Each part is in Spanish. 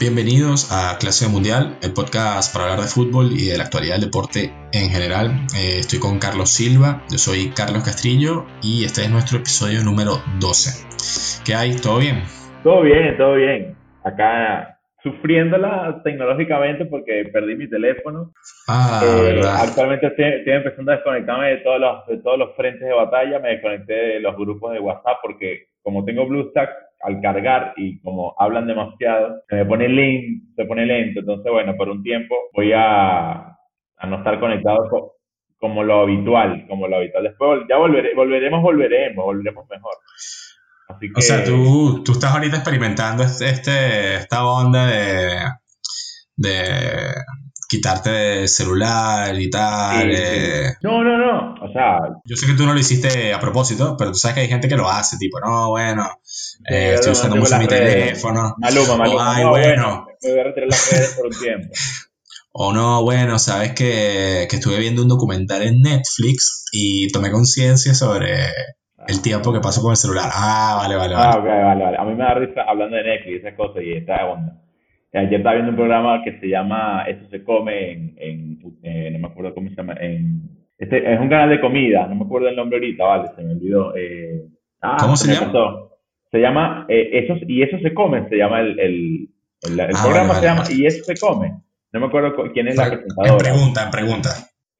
Bienvenidos a Clase Mundial, el podcast para hablar de fútbol y de la actualidad del deporte en general. Eh, estoy con Carlos Silva, yo soy Carlos Castrillo y este es nuestro episodio número 12. ¿Qué hay? ¿Todo bien? Todo bien, todo bien. Acá sufriéndola tecnológicamente porque perdí mi teléfono. Ah, eh, verdad. Actualmente estoy, empezando a desconectarme de todos, los, de todos los frentes de batalla. Me desconecté de los grupos de WhatsApp porque como tengo BlueStack, al cargar y como hablan demasiado, se me pone lento, se pone lento. Entonces, bueno, por un tiempo voy a, a no estar conectado como lo habitual, como lo habitual. Después ya volveré, volveremos, volveremos, volveremos mejor. Así que, o sea, tú, tú estás ahorita experimentando este esta onda de, de quitarte el celular y tal. Eh. No, no, no. O sea. Yo sé que tú no lo hiciste a propósito, pero tú sabes que hay gente que lo hace, tipo, no, bueno, eh, estoy usando mucho mi teléfono. Maluma, maluma. ay, bueno. Me voy a retirar las redes por un tiempo. O no, bueno, sabes que, que estuve viendo un documental en Netflix y tomé conciencia sobre el tiempo que paso con el celular. Ah, vale, vale, vale. Ah, ok, vale, vale. A mí me da risa hablando de Netflix y esas cosas y esta onda. Ayer estaba viendo un programa que se llama Eso se come en, en eh, no me acuerdo cómo se llama, en, este, es un canal de comida, no me acuerdo el nombre ahorita, vale, se me olvidó. Eh, ah, ¿Cómo se, llama? Se llama, eh, eso, y eso se come, se llama el, el, el, ah, programa se llama Y eso se come. No me acuerdo quién es la presentadora. En pregunta, en pregunta.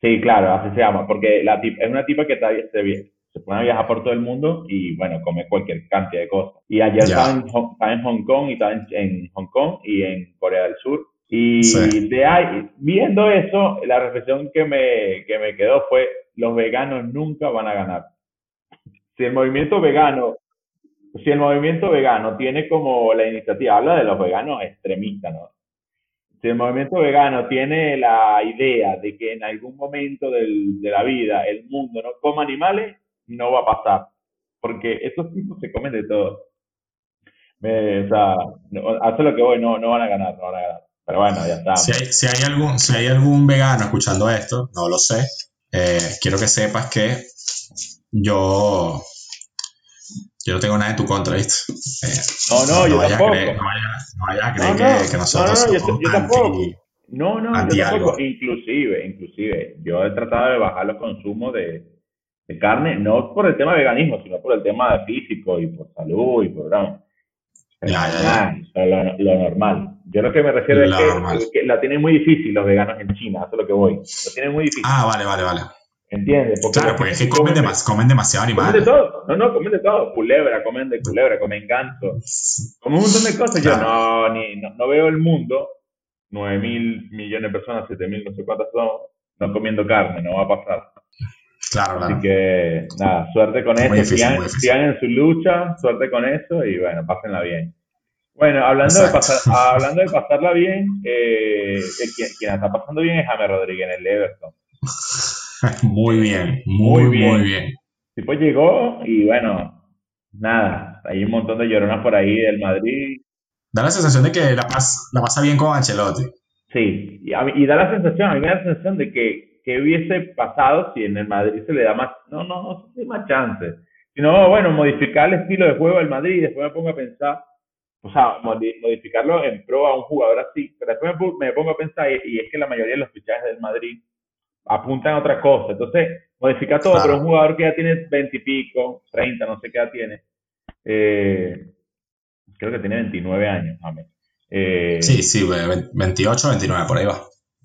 Sí, claro, así se llama, porque la es una tipa que está, se, se a viajar por todo el mundo y bueno, come cualquier cantidad de cosas. Y ayer estaba en, Hong Kong y estaba en, Hong Kong y en Corea del Sur. Y de ahí, viendo eso, la reflexión que me, que me quedó fue, los veganos nunca van a ganar. Si el movimiento vegano, si el movimiento vegano tiene como la iniciativa, habla de los veganos extremistas, ¿no? Si el movimiento vegano tiene la idea de que en algún momento del, de la vida el mundo no coma animales, no va a pasar, porque esos tipos se comen de todo. o sea, hace lo que voy, no, no van a ganar, no van a ganar. Pero bueno, ya está. Si hay, si hay, algún, si hay algún vegano escuchando esto, no lo sé, eh, quiero que sepas que yo, yo no tengo nada en tu contra, ¿viste? Eh, no, no, yo tampoco. Creer, no, vaya, a creer que, que, nosotros no, no, somos yo, tampoco. No, no, yo tampoco. Inclusive, inclusive, yo he tratado de bajar los consumos de, de carne, no por el tema de veganismo, sino por el tema de físico y por salud y por ya, Lo, normal. Yo lo que me refiero es que, la tienen muy difícil los veganos en China, eso es lo que voy. Lo tienen muy difícil. Ah, vale, vale, vale. ¿Entiendes? claro, porque es que comen, comen demasiado animal. Comen de todo. No, no, comen de todo. Culebra, comen de culebra, comen ganso. Comen un montón de cosas. Yo no, ni, no, no, veo el mundo, 9 mil millones de personas, 7 mil, no sé cuántas son, no comiendo carne, no va a pasar. Claro, Así que, nada, suerte con eso. sigan, en su lucha, suerte con eso y bueno, pásenla bien. Bueno, hablando, de, pasar, hablando de pasarla bien, eh, quien, quien, está pasando bien es James Rodríguez en el Everton. muy bien, muy, muy bien. Muy bien. Tipo llegó y bueno, nada, hay un montón de lloronas por ahí del Madrid. Da la sensación de que la, la pasa bien con Ancelotti. Sí, y, y da la sensación, a mí me da la sensación de que ¿qué hubiese pasado si en el Madrid se le da más, no, no, no, no más chance, sino, bueno, modificar el estilo de juego del Madrid y después me pongo a pensar, o sea, modificarlo en pro a un jugador así, pero después me pongo a pensar y, es que la mayoría de los fichajes del Madrid apuntan a otra cosa, entonces modificar todo, pero un jugador que ya tiene 20 y pico, 30, no sé qué edad tiene, eh, creo que tiene 29 años, eh, sí, sí, 28, 29, por ahí va.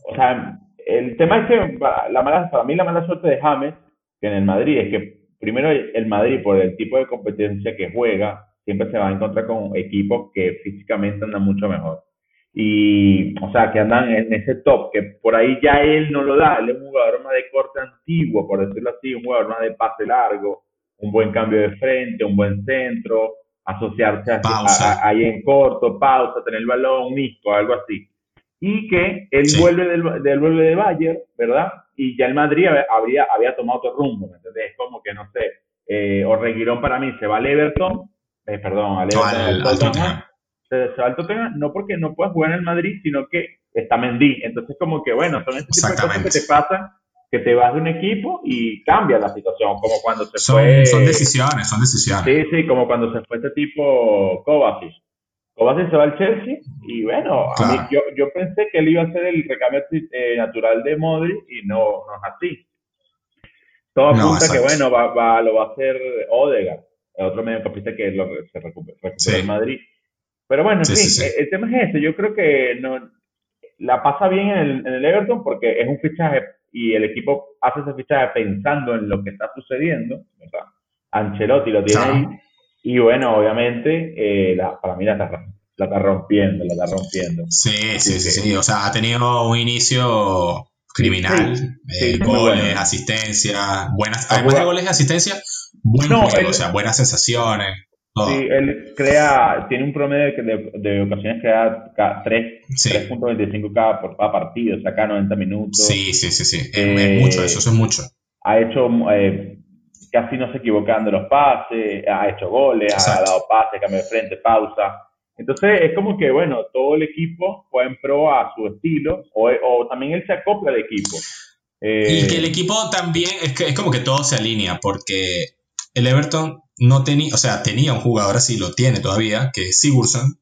O sea, el tema es que la mala, para mí la mala suerte de James, que en el Madrid, es que primero el Madrid, por el tipo de competencia que juega, siempre se va a encontrar con equipos que físicamente andan mucho mejor. Y, o sea, que andan en ese top, que por ahí ya él no lo da. Él es un jugador más de corte antiguo, por decirlo así, un jugador más de pase largo, un buen cambio de frente, un buen centro, asociarse ahí en corto, pausa, tener el balón, un disco, algo así y que él vuelve del, del, vuelve de Bayern, ¿verdad? Y ya el Madrid había, había tomado otro rumbo, ¿me entendés? Como que, no sé, eh, Reguirón para mí se va al Everton, eh, perdón, al Everton, Se, va al Tottenham, no porque no puedas jugar en el Madrid, sino que está Mendy. Entonces, como que, bueno, son este tipo de cosas que te pasan, que te vas de un equipo y cambia la situación, como cuando se son, fue... Son decisiones, son decisiones. Sí, sí, como cuando se fue este tipo Kovacic Kovacic se va al Chelsea y bueno, a mí, yo, yo pensé que él iba a ser el recambio eh, natural de Modric y no, no es así. Todo apunta que bueno, va, va, lo va a hacer Odegaard, otro mediocampista que lo, se recupera, en Madrid. Pero bueno, en fin, el, tema es ese. Yo creo que no, la pasa bien en el, en el Everton porque es un fichaje y el equipo hace ese fichaje pensando en lo que está sucediendo. Ancelotti lo tiene ahí. Y bueno, obviamente, eh, la, para mí la está, la está rompiendo, la está rompiendo. Sí, sí, sí, sí. O sea, ha tenido un inicio criminal, eh, goles, asistencia, buenas, además de goles y asistencia, buen juego, o sea, buenas sensaciones. Sí, él crea, tiene un promedio de, de ocasiones da 3.25 cada, por cada partido, saca 90 minutos. Sí, sí, sí, sí, es, mucho eso, eso es mucho. Ha hecho, eh, casi no se equivocan de los pases, ha hecho goles, ha dado pases, cambio de frente, pausa. Entonces es como que, bueno, todo el equipo fue en pro a su estilo, o, o también él se acopla al equipo. y que el eh, equipo también, es, que, es como que todo se alinea, porque el Everton no tenía, o sea, tenía un jugador así, lo tiene todavía, que es Sigurdsson,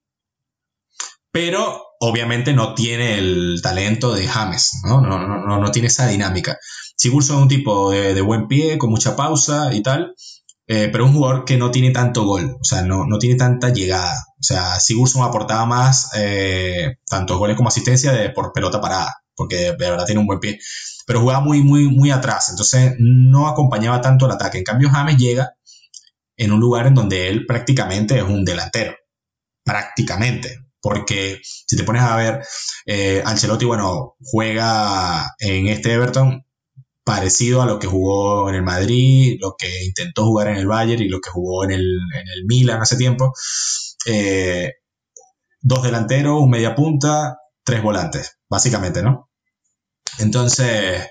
pero obviamente no tiene el talento de James, ¿no? No, no, no, tiene esa dinámica. Sigurdsson es un tipo de, buen pie, con mucha pausa y tal, eh, pero un jugador que no tiene tanto gol, o sea, no, no tiene tanta llegada. O sea, Sigurdsson aportaba más eh, tanto goles como asistencia de, por pelota parada, porque de verdad tiene un buen pie, pero jugaba muy, muy, muy atrás, entonces no acompañaba tanto el ataque. En cambio, James llega en un lugar en donde él prácticamente es un delantero. Prácticamente. Porque si te pones a ver, eh, Ancelotti, bueno, juega en este Everton parecido a lo que jugó en el Madrid, lo que intentó jugar en el Bayern y lo que jugó en el, en el Milan hace tiempo. Eh, dos delanteros, un media punta, tres volantes, básicamente, ¿no? Entonces,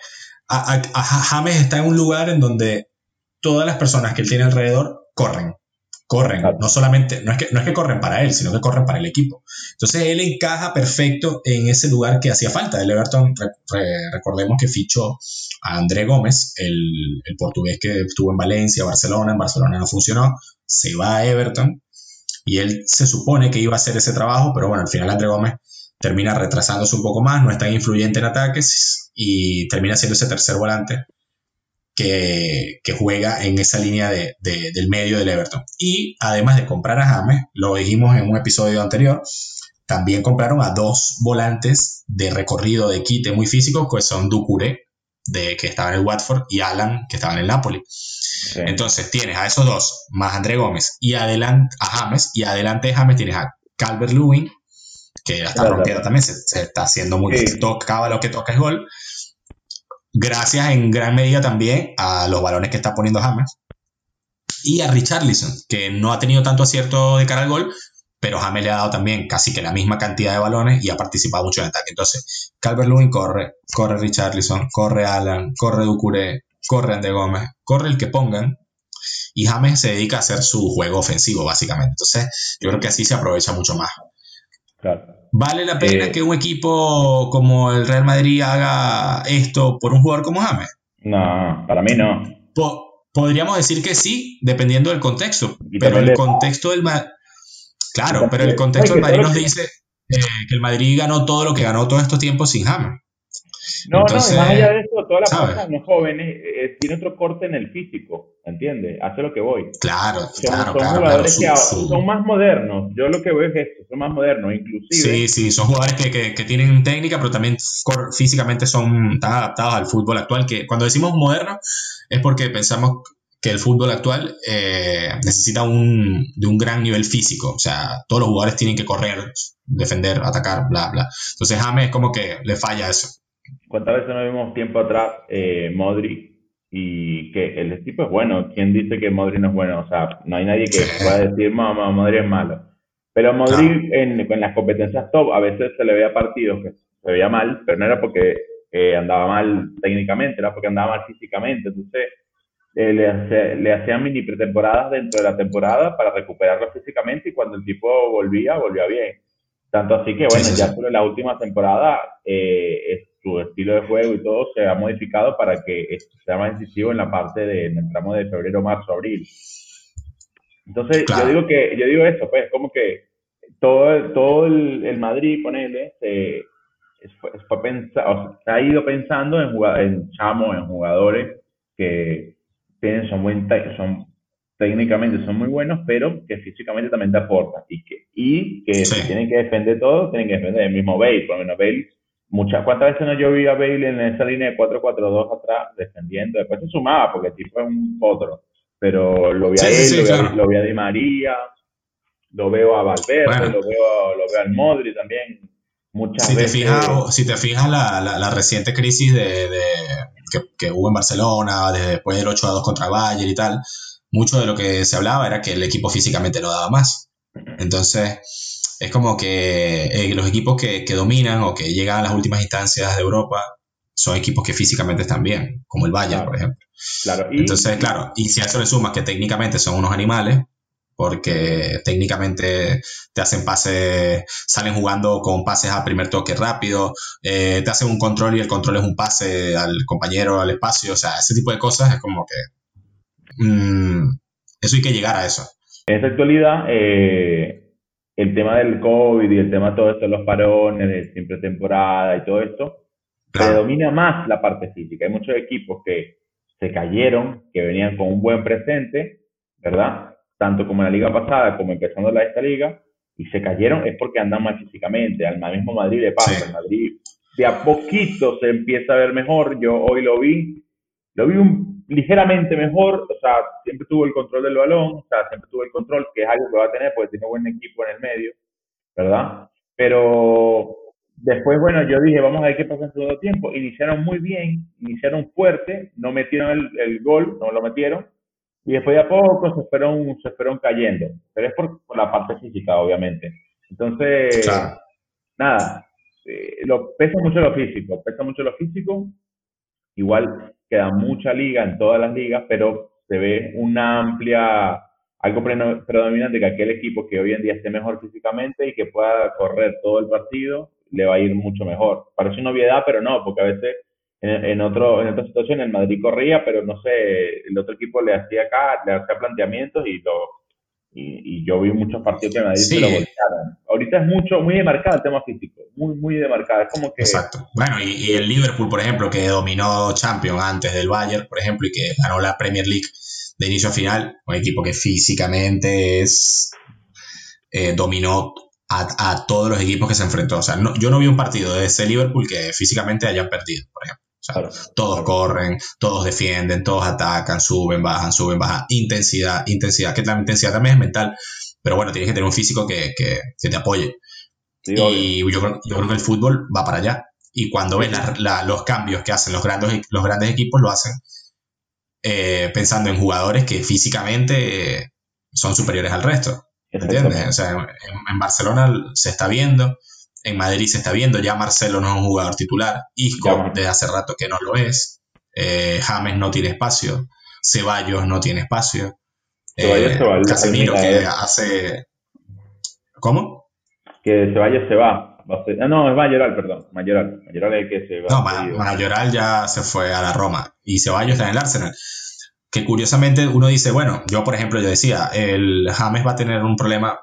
James está en un lugar en donde todas las personas que él tiene alrededor corren, corren, no solamente, no es, que, no es que corren para él, sino que corren para el equipo. Entonces él encaja perfecto en ese lugar que hacía falta. El Everton, recordemos que fichó a André Gómez, el, portugués que estuvo en Valencia, Barcelona, en Barcelona no funcionó, se va a Everton y él se supone que iba a hacer ese trabajo, pero bueno, al final André Gómez termina retrasándose un poco más, no es tan influyente en ataques y termina siendo ese tercer volante que, juega en esa línea de, del medio del Everton. Y además de comprar a James, lo dijimos en un episodio anterior, también compraron a dos volantes de recorrido de quite muy físicos, que son Ducure, de, que estaba en el Watford, y Alan, que estaba en el Napoli. Entonces tienes a esos dos, más André Gómez, y adelante a James, y adelante de James tienes a Calvert Lewin, que ya está rompiendo también, se, está haciendo muy sí. tocaba lo que toca es gol, gracias en gran medida también a los balones que está poniendo James y a Richarlison, que no ha tenido tanto acierto de cara al gol, pero James le ha dado también casi que la misma cantidad de balones y ha participado mucho en el ataque. Entonces, Calvert Lewin corre, corre Richarlison, corre Alan, corre Ducuré, corre Ande Gómez, corre el que pongan, y James se dedica a hacer su juego ofensivo, básicamente. Entonces, yo creo que así se aprovecha mucho más. Claro. ¿Vale la pena eh, que un equipo como el Real Madrid haga esto por un jugador como James? No, para mí no. podríamos decir que sí, dependiendo del contexto. pero el contexto del. Claro, pero el contexto del Madrid nos dice eh, que el Madrid ganó todo lo que ganó todos estos tiempos sin James. No, no, más allá de eso, todas las personas no jóvenes eh, tiene otro corte en el físico, ¿entiendes? Hace lo que voy. Claro, son, claro, son claro. Jugadores que son más modernos. Yo lo que veo es esto, son más modernos, inclusive. Sí, sí, son jugadores que, que, que tienen técnica, pero también físicamente son tan adaptados al fútbol actual que cuando decimos moderno es porque pensamos que el fútbol actual eh, necesita un, de un gran nivel físico. O sea, todos los jugadores tienen que correr, defender, atacar, bla, bla. Entonces James es como que le falla eso. ¿Cuántas veces nos vimos tiempo atrás eh, Modri y que el tipo es bueno? ¿Quién dice que Modri no es bueno? O sea, no hay nadie que pueda decir, mamá, Modri es malo. Pero Modri en, las competencias top a veces se le veía partidos que se veía mal, pero no era porque eh, andaba mal técnicamente, era porque andaba mal físicamente. Entonces, eh, le, le hacían mini pretemporadas dentro de la temporada para recuperarlo físicamente y cuando el tipo volvía, volvía bien. Tanto así que, bueno, ya solo en la última temporada eh, su estilo de juego y todo se ha modificado para que sea más incisivo en la parte de, en el tramo de febrero, marzo, abril. Entonces, yo digo que, yo digo eso, pues, como que todo, todo el, Madrid, ponele, se, fue, ha ido pensando en, en chamos, en jugadores que tienen, son, buen, son técnicamente son muy buenos, pero que físicamente también te aportan y que, y que tienen que defender todo, tienen que defender el mismo Bale, por lo menos Bale muchas, ¿cuántas veces no yo vi a Bale en esa línea de 4-4-2 atrás defendiendo? Después se sumaba porque el tipo es un otro, pero lo vi a él, lo, vi a, Di María, lo veo a Valverde, lo, veo, lo veo al Modri también. Muchas si veces. Te fijas, si te fijas la, la, reciente crisis de, de que, que, hubo en Barcelona, después del 8 2 contra Bayern y tal, mucho de lo que se hablaba era que el equipo físicamente no daba más. Entonces, es como que eh, los equipos que, dominan o que llegan a las últimas instancias de Europa son equipos que físicamente están bien, como el Bayern, por ejemplo. Claro, Entonces, claro, y si a eso le sumas que técnicamente son unos animales, porque técnicamente te hacen pases, salen jugando con pases a primer toque rápido, eh, te hacen un control y el control es un pase al compañero, al espacio, o sea, ese tipo de cosas es como que... Mm, eso hay que llegar a eso. En esta actualidad, eh, el tema del COVID y el tema de todo esto, los parones, de siempre temporada y todo esto, predomina más la parte física. Hay muchos equipos que se cayeron, que venían con un buen presente, ¿verdad? Tanto como en la liga pasada como empezando la esta liga, y se cayeron es porque andan mal físicamente. Al mismo Madrid le pasa. El Madrid de a poquito se empieza a ver mejor. Yo hoy lo vi, lo vi un, ligeramente mejor, o sea, siempre tuvo el control del balón, o sea, siempre tuvo el control, que es algo que va a tener porque tiene buen equipo en el medio, ¿verdad? Pero después, bueno, yo dije, vamos a ver qué pasa en segundo tiempo. Iniciaron muy bien, iniciaron fuerte, no metieron el, gol, no lo metieron, y después de a poco se fueron, se fueron cayendo, pero es por, la parte física, obviamente. Entonces, nada, eh, lo, pesa mucho lo físico, pesa mucho lo físico, igual queda mucha liga en todas las ligas, pero se ve una amplia, algo predominante que aquel equipo que hoy en día esté mejor físicamente y que pueda correr todo el partido, le va a ir mucho mejor. Parece una obviedad, pero no, porque a veces en, otro, en otra situación el Madrid corría, pero no sé, el otro equipo le hacía acá, le hacía planteamientos y lo y, yo vi muchos partidos que Madrid se lo voltearon. Ahorita es mucho, muy demarcado el tema físico, muy, muy demarcado. Es como que... Exacto. Bueno, y, el Liverpool, por ejemplo, que dominó Champions antes del Bayern, por ejemplo, y que ganó la Premier League de inicio a final, un equipo que físicamente es eh, dominó a, a, todos los equipos que se enfrentó. O sea, no, yo no vi un partido de ese Liverpool que físicamente hayan perdido, por ejemplo todos corren, todos defienden, todos atacan, suben, bajan, suben, bajan. Intensidad, intensidad, que la intensidad también es mental, pero bueno, tienes que tener un físico que, que, te apoye. y yo creo, yo creo, que el fútbol va para allá. Y cuando ves los cambios que hacen los grandes, los grandes equipos, lo hacen eh, pensando en jugadores que físicamente son superiores al resto. ¿Entiendes? O sea, en Barcelona se está viendo en Madrid se está viendo, ya Marcelo no es un jugador titular, Isco desde hace rato que no lo es, eh, James no tiene espacio, Ceballos no tiene espacio, eh, Casemiro que hace... ¿Cómo? Que Ceballos se va. Ah, no, es Mayoral, perdón. Mayoral. Mayoral es el que se va. No, Mayoral ya se fue a la Roma y Ceballos está en el Arsenal. Que curiosamente uno dice, bueno, yo por ejemplo yo decía, el James va a tener un problema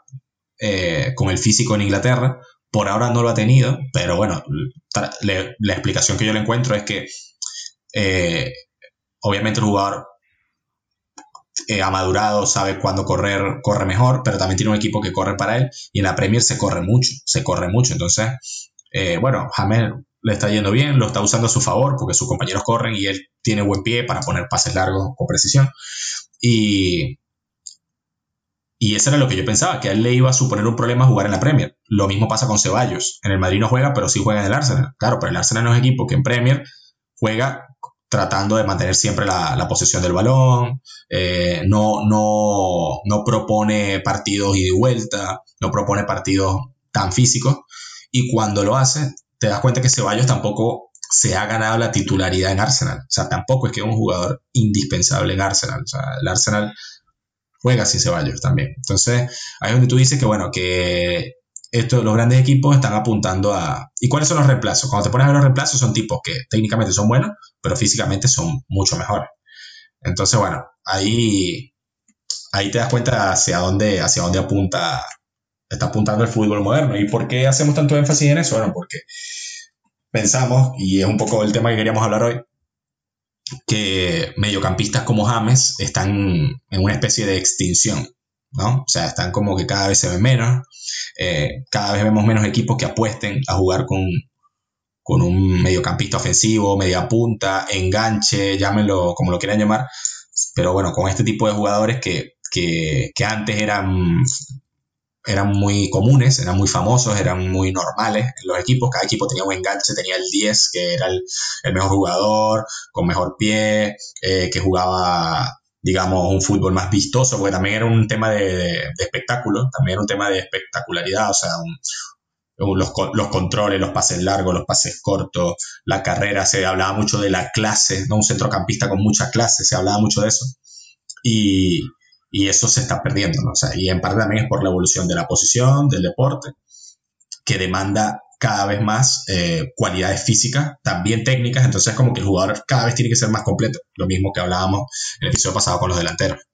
eh, con el físico en Inglaterra por ahora no lo ha tenido, pero bueno, la explicación que yo le encuentro es que eh, obviamente el jugador eh, ha madurado, sabe cuándo correr, corre mejor, pero también tiene un equipo que corre para él y en la Premier se corre mucho, se corre mucho. Entonces, eh, bueno, James le está yendo bien, lo está usando a su favor porque sus compañeros corren y él tiene buen pie para poner pases largos con precisión. Y, y eso era lo que yo pensaba, que a él le iba a suponer un problema jugar en la Premier. Lo mismo pasa con Ceballos. En el Madrid no juega, pero sí juega en el Arsenal. Claro, pero el Arsenal no es equipo que en Premier juega tratando de mantener siempre la, posesión del balón, eh, no, no, no propone partidos y de vuelta, no propone partidos tan físicos. Y cuando lo hace, te das cuenta que Ceballos tampoco se ha ganado la titularidad en Arsenal. O sea, tampoco es que es un jugador indispensable en Arsenal. O sea, el Arsenal juega sin Ceballos también. Entonces, ahí es donde tú dices que, bueno, que esto, los grandes equipos están apuntando a... ¿Y cuáles son los reemplazos? Cuando te pones a ver los reemplazos son tipos que técnicamente son buenos, pero físicamente son mucho mejores. Entonces, bueno, ahí, ahí te das cuenta hacia dónde, hacia dónde apunta está apuntando el fútbol moderno. ¿Y por qué hacemos tanto énfasis en eso? Bueno, porque pensamos, y es un poco el tema que queríamos hablar hoy, que mediocampistas como James están en una especie de extinción, ¿no? O sea, están como que cada vez se ven menos, eh, cada vez vemos menos equipos que apuesten a jugar con, con un mediocampista ofensivo, media punta, enganche, llámenlo como lo quieran llamar, pero bueno, con este tipo de jugadores que, que, que antes eran eran muy comunes, eran muy famosos, eran muy normales en los equipos. Cada equipo tenía un enganche, tenía el 10, que era el, mejor jugador, con mejor pie, eh, que jugaba, digamos, un fútbol más vistoso, porque también era un tema de, espectáculo, también era un tema de espectacularidad, o sea, los, los, controles, los pases largos, los pases cortos, la carrera, se hablaba mucho de la clase, ¿no? Un centrocampista con mucha clase, se hablaba mucho de eso. Y, y eso se está perdiendo. O sea, y en parte también es por la evolución de la posición, del deporte, que demanda cada vez más eh, cualidades físicas, también técnicas, entonces como que el jugador cada vez tiene que ser más completo, lo mismo que hablábamos en el episodio pasado con los delanteros.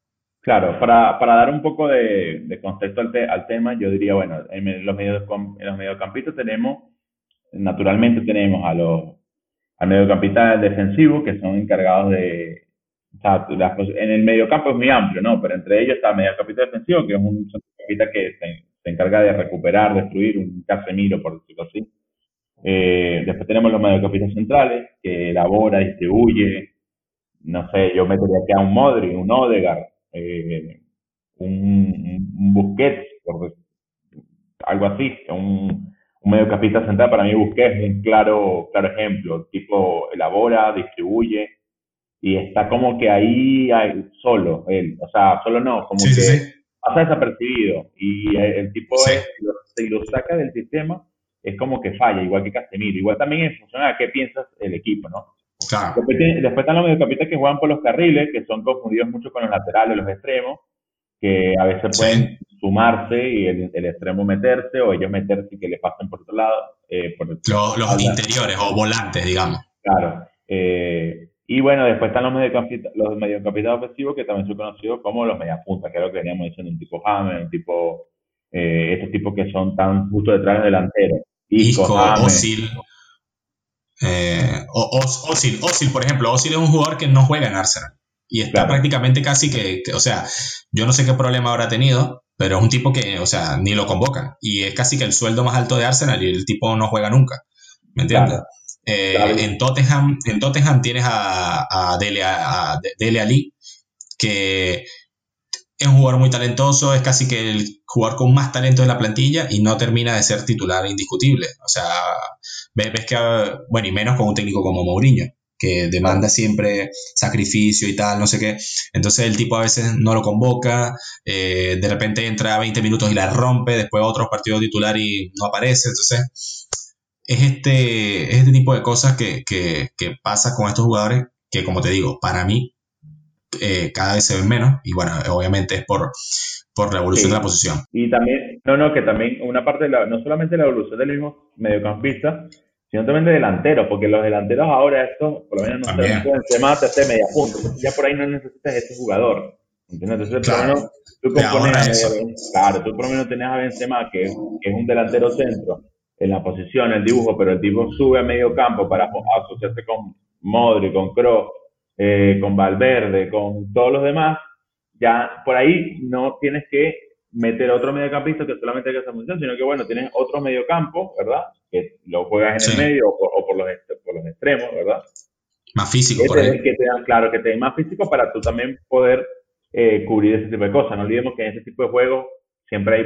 Claro, para, para dar un poco de, de contexto al, al, tema, yo diría, bueno, en los, en los mediocampistas tenemos, naturalmente tenemos a los, al mediocampista defensivo, que son encargados de, en el mediocampo es muy amplio, ¿no? Pero entre ellos está el mediocampista defensivo, que es un centrocampista que se, encarga de recuperar, destruir, un Casemiro, por decirlo así. Eh, después tenemos los mediocampistas centrales, que elabora, distribuye, no sé, yo metería aquí a un Modri, un Odegaard, eh, un, un, Busquets, por, algo así, un, un mediocampista central, para mí Busquets es un claro, claro ejemplo, tipo elabora, distribuye, y está como que ahí solo, él, o sea, solo no, como que pasa desapercibido y el, tipo es, si lo saca del sistema, es como que falla, igual que Casemiro, igual también en función a qué piensas el equipo, ¿no? Después, están los mediocampistas que juegan por los carriles, que son confundidos mucho con los laterales, los extremos, que a veces pueden sumarse y el, extremo meterse o ellos meterse y que le pasen por otro lado. Eh, por los, interiores o volantes, digamos. Claro. Eh, y bueno, después están los mediocampistas, los mediocampistas ofensivos que también son conocidos como los mediapuntas, que es lo que veníamos diciendo, un tipo Hammer, un tipo, eh, estos tipos que son tan justo detrás del delantero. Isco, Osil. Eh, Osil, Osil, por ejemplo, Osil es un jugador que no juega en Arsenal. Y está prácticamente casi que, o sea, yo no sé qué problema habrá tenido, pero es un tipo que, o sea, ni lo convocan. Y es casi que el sueldo más alto de Arsenal y el tipo no juega nunca. ¿Me entiendes? Eh, en, Tottenham, en Tottenham tienes a, a, Dele, a, Dele Ali, que es un jugador muy talentoso, es casi que el jugador con más talento de la plantilla y no termina de ser titular indiscutible. O sea, ves, que, bueno, y menos con un técnico como Mourinho, que demanda siempre sacrificio y tal, no sé qué. Entonces el tipo a veces no lo convoca, eh, de repente entra a 20 minutos y la rompe, después otro partido titular y no aparece. Entonces es este, este tipo de cosas que, que, que, pasa con estos jugadores que, como te digo, para mí eh, cada vez se ven menos y bueno, obviamente es por, por la evolución de la posición. Y también, no, no, que también una parte, de la, no solamente la evolución del mismo mediocampista, sino también de delanteros, porque los delanteros ahora, estos, por lo menos no se Benzema te hace media punta, ya por ahí no necesitas ese jugador. ¿Entiendes? Entonces, claro. por lo menos, tú, compones, claro, tú por lo menos tenés a Benzema, que, que es un delantero centro, en la posición, el dibujo, pero el tipo sube a medio campo para asociarse con Modri, con Kroos, eh, con Valverde, con todos los demás, ya por ahí no tienes que meter otro mediocampista que solamente haga esa función, sino que bueno, tienes otro mediocampo, ¿verdad? Que lo juegas en el medio o, por, los, por los extremos, ¿verdad? Más físico, que te, Que te dan, claro, que te den más físico para tú también poder eh, cubrir ese tipo de cosas. No olvidemos que en ese tipo de juegos siempre hay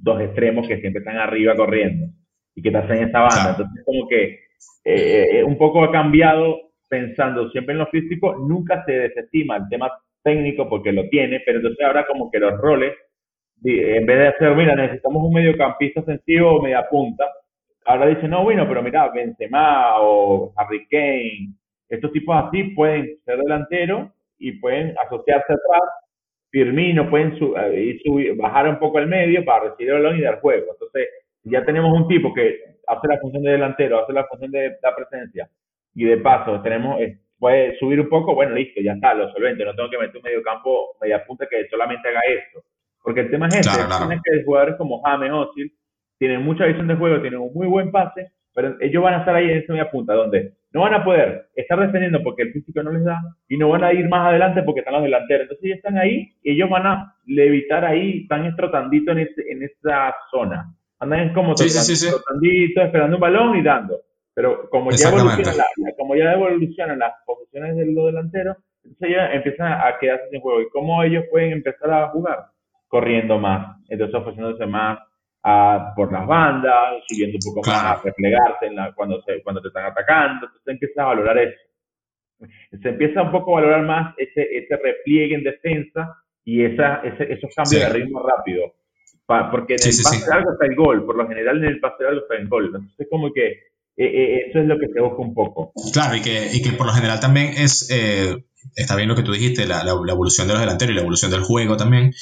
dos extremos que siempre están arriba corriendo y que te hacen esa banda. Entonces, como que eh, un poco ha cambiado pensando siempre en lo físico, nunca se desestima el tema técnico porque lo tiene, pero entonces ahora como que los roles, en vez de hacer, mira, necesitamos un mediocampista ofensivo o media punta, ahora dicen, no, bueno, pero mira, Benzema o Harry Kane, estos tipos así pueden ser delanteros y pueden asociarse atrás, Firmino, pueden eh, subir, bajar un poco el medio para recibir el balón y dar juego. Entonces, ya tenemos un tipo que hace la función de delantero, hace la función de la presencia, y de paso tenemos, puede subir un poco, bueno, listo, ya está, lo solvente, no tengo que meter un medio campo, media punta que solamente haga esto. Porque el tema es este, tienes que jugadores como James Osil tienen mucha visión de juego, tienen un muy buen pase, pero ellos van a estar ahí en esa media punta, donde no van a poder estar defendiendo porque el físico no les da y no van a ir más adelante porque están los delanteros. Entonces ellos están ahí y ellos van a levitar ahí, están estrotandito en, en esa zona. Andan como trotandito, esperando un balón y dando. Pero como ya, evolucionan como ya evolucionan las posiciones de los delanteros, entonces ya empiezan a quedarse sin juego. ¿Y cómo ellos pueden empezar a jugar? Corriendo más, entonces ofreciéndose más, por las bandas, subiendo un poco más, a replegarse cuando, se, cuando te están atacando, entonces empiezas a valorar eso. Se empieza un poco a valorar más ese, ese repliegue en defensa y esa, ese, esos cambios de ritmo rápido. Porque en el pase largo está el gol, por lo general en el pase largo está el gol. Entonces, como que eh, eh, eso es lo que se busca un poco. Claro, y que, y que por lo general también es, eh, está bien lo que tú dijiste, la, la, evolución de los delanteros y la evolución del juego también.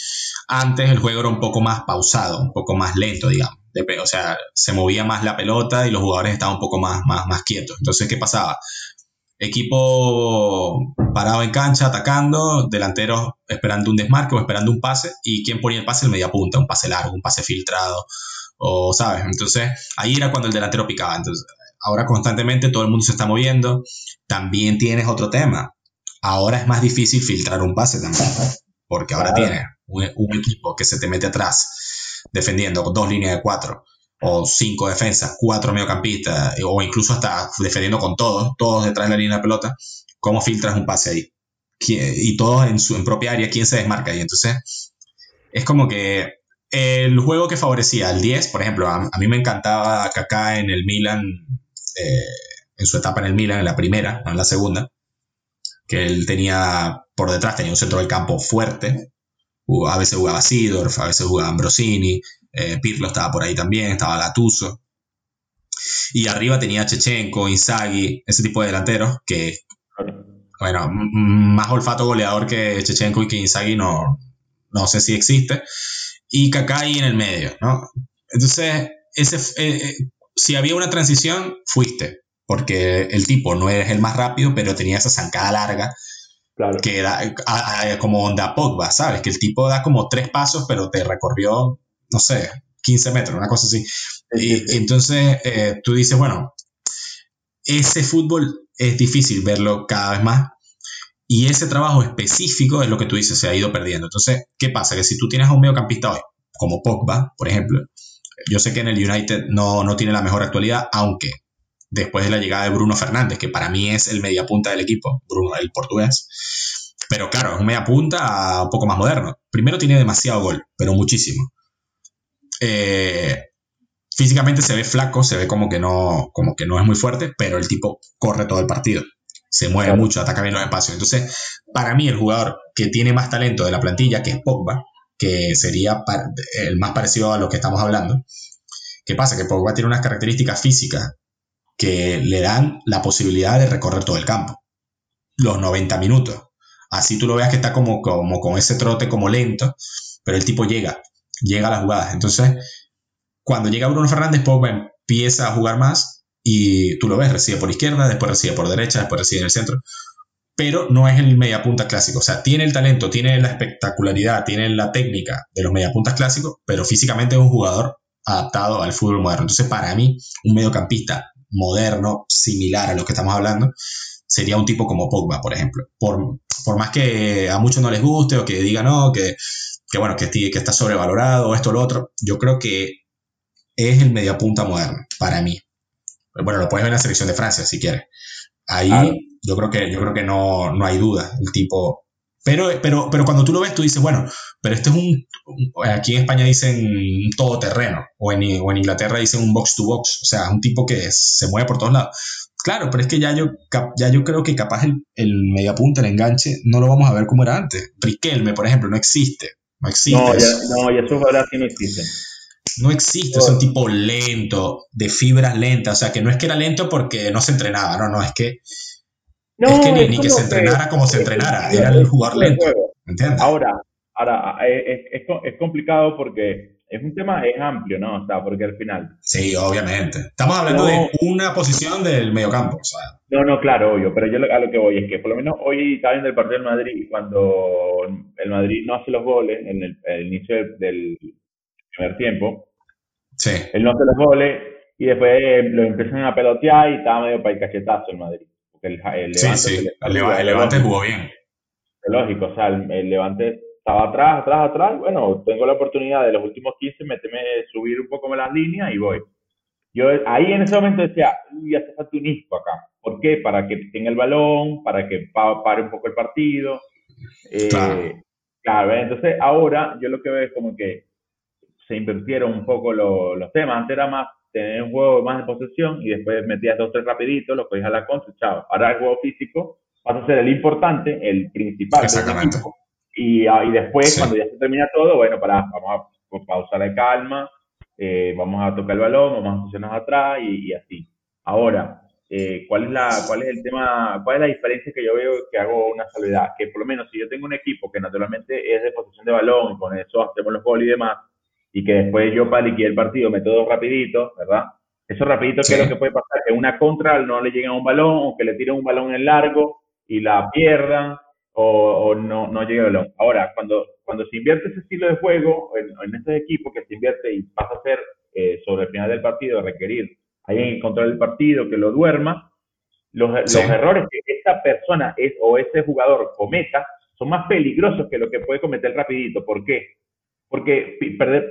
Antes el juego era un poco más pausado, un poco más lento, digamos. o sea, se movía más la pelota y los jugadores estaban un poco más, más, más quietos. Entonces, ¿qué pasaba? Equipo parado en cancha, atacando, delanteros esperando un desmarque o esperando un pase. ¿Y quién ponía el pase? El media punta, un pase largo, un pase filtrado, o, ¿sabes? Entonces, ahí era cuando el delantero picaba. Entonces, ahora constantemente todo el mundo se está moviendo. También tienes otro tema ahora es más difícil filtrar un pase también, porque ahora tiene tienes un, equipo que se te mete atrás defendiendo con dos líneas de cuatro o cinco defensas, cuatro mediocampistas o incluso hasta defendiendo con todos, todos detrás de la línea de pelota, ¿cómo filtras un pase ahí? Y todos en su propia área, ¿quién se desmarca ahí? Entonces, es como que el juego que favorecía al 10, por ejemplo, a, mí me encantaba Kaká en el Milan, eh, en su etapa en el Milan, en la primera, no en la segunda, que él tenía por detrás, tenía un centro del campo fuerte. A veces jugaba Sidorf, a veces jugaba Ambrosini, eh, Pirlo estaba por ahí también, estaba Latuso. Y arriba tenía Chechenko, Inzaghi, ese tipo de delanteros que, bueno, más olfato goleador que Chechenko y que Inzaghi no, no sé si existe. Y Kaká ahí en el medio, ¿no? Entonces, ese, eh, eh, si había una transición, fuiste porque el tipo no es el más rápido, pero tenía esa zancada larga. Que era como onda Pogba, ¿sabes? Que el tipo da como tres pasos, pero te recorrió, no sé, 15 metros, una cosa así. Y, entonces eh, tú dices, bueno, ese fútbol es difícil verlo cada vez más. Y ese trabajo específico es lo que tú dices, se ha ido perdiendo. Entonces, ¿qué pasa? Que si tú tienes a un mediocampista hoy, como Pogba, por ejemplo, yo sé que en el United no, no tiene la mejor actualidad, aunque después de la llegada de Bruno Fernández, que para mí es el mediapunta del equipo, Bruno, el portugués. Pero claro, es un mediapunta un poco más moderno. Primero tiene demasiado gol, pero muchísimo. Eh, físicamente se ve flaco, se ve como que, no, como que no es muy fuerte, pero el tipo corre todo el partido. Se mueve mucho, ataca bien los espacios. Entonces, para mí, el jugador que tiene más talento de la plantilla, que es Pogba, que sería el más parecido a lo que estamos hablando. ¿Qué pasa? Que Pogba tiene unas características físicas que le dan la posibilidad de recorrer todo el campo, los 90 minutos. Así tú lo veas que está como, como con ese trote como lento, pero el tipo llega, llega a las jugadas. Entonces, cuando llega Bruno Fernández, Pogba empieza a jugar más y tú lo ves, recibe por izquierda, después recibe por derecha, después recibe en el centro. Pero no es el mediapunta clásico. O sea, tiene el talento, tiene la espectacularidad, tiene la técnica de los mediapuntas clásicos, pero físicamente es un jugador adaptado al fútbol moderno. Entonces, para mí, un mediocampista moderno, similar a lo que estamos hablando, sería un tipo como Pogba, por ejemplo. Por, por más que a muchos no les guste o que digan, no, que, que bueno, que, que está sobrevalorado esto o lo otro, yo creo que es el mediapunta moderno, para mí. Bueno, lo puedes ver en la selección de Francia, si quieres. Ahí yo creo que, yo creo que no, no hay duda. El tipo pero, pero, pero cuando tú lo ves, tú dices, bueno, pero esto es un, aquí en España dicen todoterreno, o en, o en Inglaterra dicen un box to box, o sea, un tipo que se mueve por todos lados. Claro, pero es que ya yo, ya yo creo que capaz el, el mediapunta, el enganche, no lo vamos a ver como era antes. Riquelme, por ejemplo, no existe. No existe. No, ya, no, ya eso ahora sí no existe. No existe, es un tipo lento, de fibras lentas, o sea, que no es que era lento porque no se entrenaba, no, no, es que es que ni, que se entrenara como se entrenara, era el jugador lento. Ahora, ahora es, es, complicado porque es un tema, es amplio, ¿no? O sea, porque al final... Sí, obviamente. Estamos hablando de una posición del mediocampo, o sea. No, no, claro, obvio, pero yo a lo que voy es que por lo menos hoy está viendo el partido del Madrid cuando el Madrid no hace los goles en el, inicio del, primer tiempo. Sí. Él no hace los goles y después lo empiezan a pelotear y estaba medio para el cachetazo el Madrid. Porque el, el sí, sí, el, Levante jugó bien. Lógico, o sea, el Levante estaba atrás, atrás, atrás, bueno, tengo la oportunidad de los últimos 15 meterme, subir un poco más las líneas y voy. Yo ahí en ese momento decía, ya hace falta un isco acá. ¿Por qué? Para que tenga el balón, para que pare un poco el partido. Eh, claro. entonces ahora yo lo que veo es como que se invirtieron un poco los temas. Antes era más tener un juego más de posesión y después metías dos, tres rapiditos, lo podías a la contra, chao. Ahora el juego físico pasa a ser el importante, el principal. Exactamente. Y, ah, y después, cuando ya se termina todo, bueno, para, vamos a pausar de calma, eh, vamos a tocar el balón, vamos a posicionarnos atrás y, así. Ahora, eh, ¿cuál, es la, ¿cuál es el tema, cuál es la diferencia que yo veo que hago una salvedad? Que por lo menos si yo tengo un equipo que naturalmente es de posición de balón y con eso hacemos los goles y demás, y que después yo para liquidar el partido meto dos rapiditos, ¿verdad? Eso rapidito, ¿qué es lo que puede pasar? Que una contra no le llegue a un balón o que le tiren un balón en largo y la pierdan o, no, no llega el balón. Ahora, cuando, cuando se invierte ese estilo de juego en, en este equipo que se invierte y pasa a ser eh, sobre el final del partido, requerir alguien en control del partido que lo duerma, los, los errores que esta persona es, o ese jugador cometa son más peligrosos que lo que puede cometer rapidito. ¿Por qué? Porque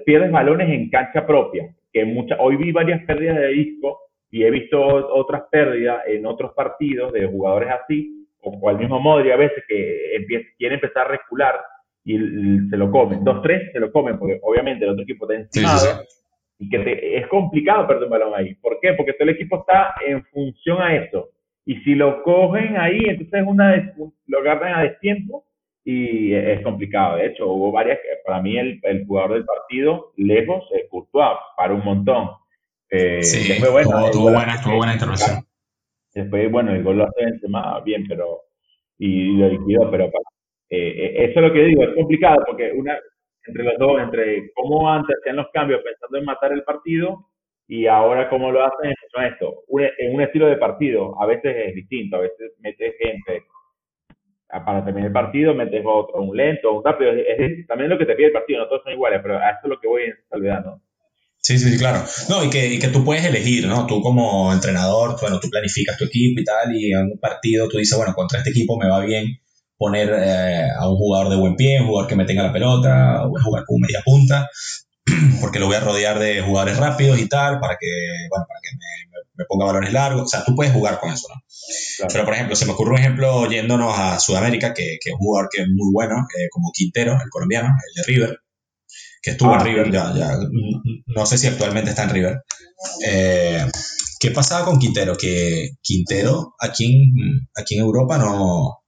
pierdes balones en cancha propia. Que mucha, hoy vi varias pérdidas de disco y he visto otras pérdidas en otros partidos de jugadores así, o al mismo Modri a veces que quiere empezar a recular y se lo comen. Dos, tres se lo comen porque obviamente el otro equipo está encimado y que es complicado perder un balón ahí. ¿Por qué? Porque todo el equipo está en función a eso. Y si lo cogen ahí, entonces una lo agarran a destiempo y es complicado. De hecho, hubo varias, para mí el, el jugador del partido, lejos, es Courtois, para un montón. Eh, sí, bueno, tuvo, buena, tuvo buena intervención. Después, bueno, el gol lo hace Benzema bien, pero y lo liquidó, pero eh, eh, eso es lo que digo, es complicado porque una entre los dos, entre cómo antes hacían los cambios pensando en matar el partido y ahora cómo lo hacen en esto. en un estilo de partido, a veces es distinto, a veces metes gente para terminar el partido, metes otro, un lento, un rápido, es, también lo que te pide el partido, no todos son iguales, pero a eso es lo que voy en salvedad, ¿no? Sí, sí, claro. No, y que, y que tú puedes elegir, ¿no? Tú como entrenador, bueno, tú planificas tu equipo y tal, y en un partido tú dices, bueno, contra este equipo me va bien poner eh, a un jugador de buen pie, un jugador que me tenga la pelota, voy a jugar con media punta, porque lo voy a rodear de jugadores rápidos y tal, para que, bueno, para que me, ponga balones largos. O sea, tú puedes jugar con eso, ¿no? Pero, por ejemplo, se me ocurre un ejemplo yéndonos a Sudamérica, que, que es un jugador que es muy bueno, eh, como Quintero, el colombiano, el de River que estuvo en ah, River, ya, ya, no sé si actualmente está en River. Eh, ¿Qué pasaba con Quintero? Que Quintero aquí en, aquí en Europa no,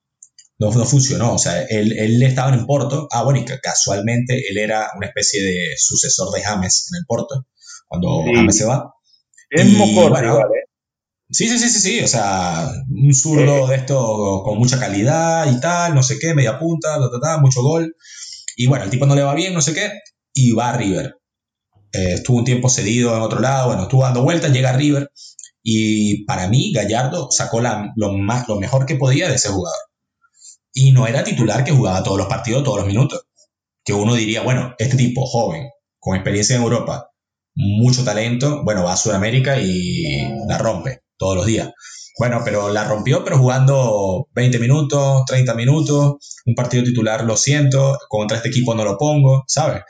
no, funcionó. O sea, él, él, estaba en Porto. Ah, bueno, y casualmente él era una especie de sucesor de James en el Porto, cuando James se va. Es muy bueno, ¿eh? Sí, sí, sí, sí, sí, o sea, un zurdo de esto con mucha calidad y tal, no sé qué, media punta, mucho gol. Y bueno, el tipo no le va bien, no sé qué, y va a River. Eh, estuvo un tiempo cedido en otro lado, bueno, estuvo dando vueltas, llega a River y para mí Gallardo sacó lo, más, lo mejor que podía de ese jugador. Y no era titular que jugaba todos los partidos, todos los minutos. Que uno diría, bueno, este tipo joven, con experiencia en Europa, mucho talento, bueno, va a Sudamérica y la rompe todos los días. Bueno, pero la rompió, pero jugando 20 minutos, 30 minutos, un partido titular lo siento, contra este equipo no lo pongo, ¿sabes?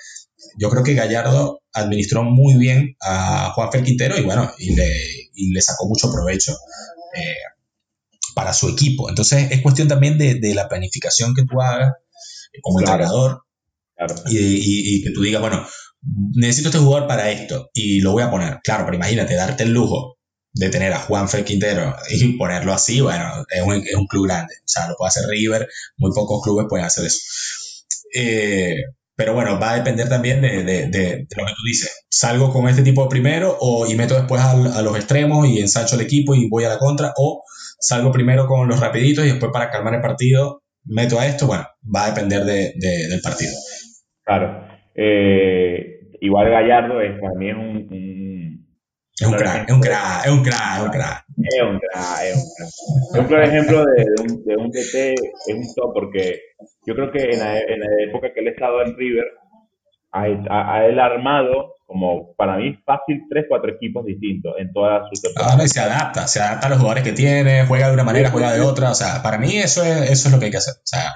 Yo creo que Gallardo administró muy bien a Juan Fer Quintero y bueno, y le, y le sacó mucho provecho eh, para su equipo. Entonces es cuestión también de, de la planificación que tú hagas como entrenador Y, y, que tú digas, bueno, necesito este jugador para esto y lo voy a poner. Claro, pero imagínate, darte el lujo de tener a Juan Fer Quintero y ponerlo así, bueno, es un, es un club grande. O sea, lo puede hacer River, muy pocos clubes pueden hacer eso. Eh, pero bueno, va a depender también de, de, de, lo que tú dices. Salgo con este tipo primero o, y meto después a los extremos y ensancho el equipo y voy a la contra. O salgo primero con los rapiditos y después para calmar el partido meto a esto. Bueno, va a depender del partido. Claro. Eh, igual Gallardo es para mí es un, es un crack, es un crack, es un crack, es un crack. Es un crack, es un crack. Es un claro ejemplo de, un, de un DT, es un top, porque yo creo que en la, en la época que él estado en River, a, él armado como para mí fácil tres, cuatro equipos distintos en todas sus temporadas. Ah, se adapta, se adapta a los jugadores que tiene, juega de una manera, juega de otra, o sea, para mí eso es, eso es lo que hay que hacer. O sea,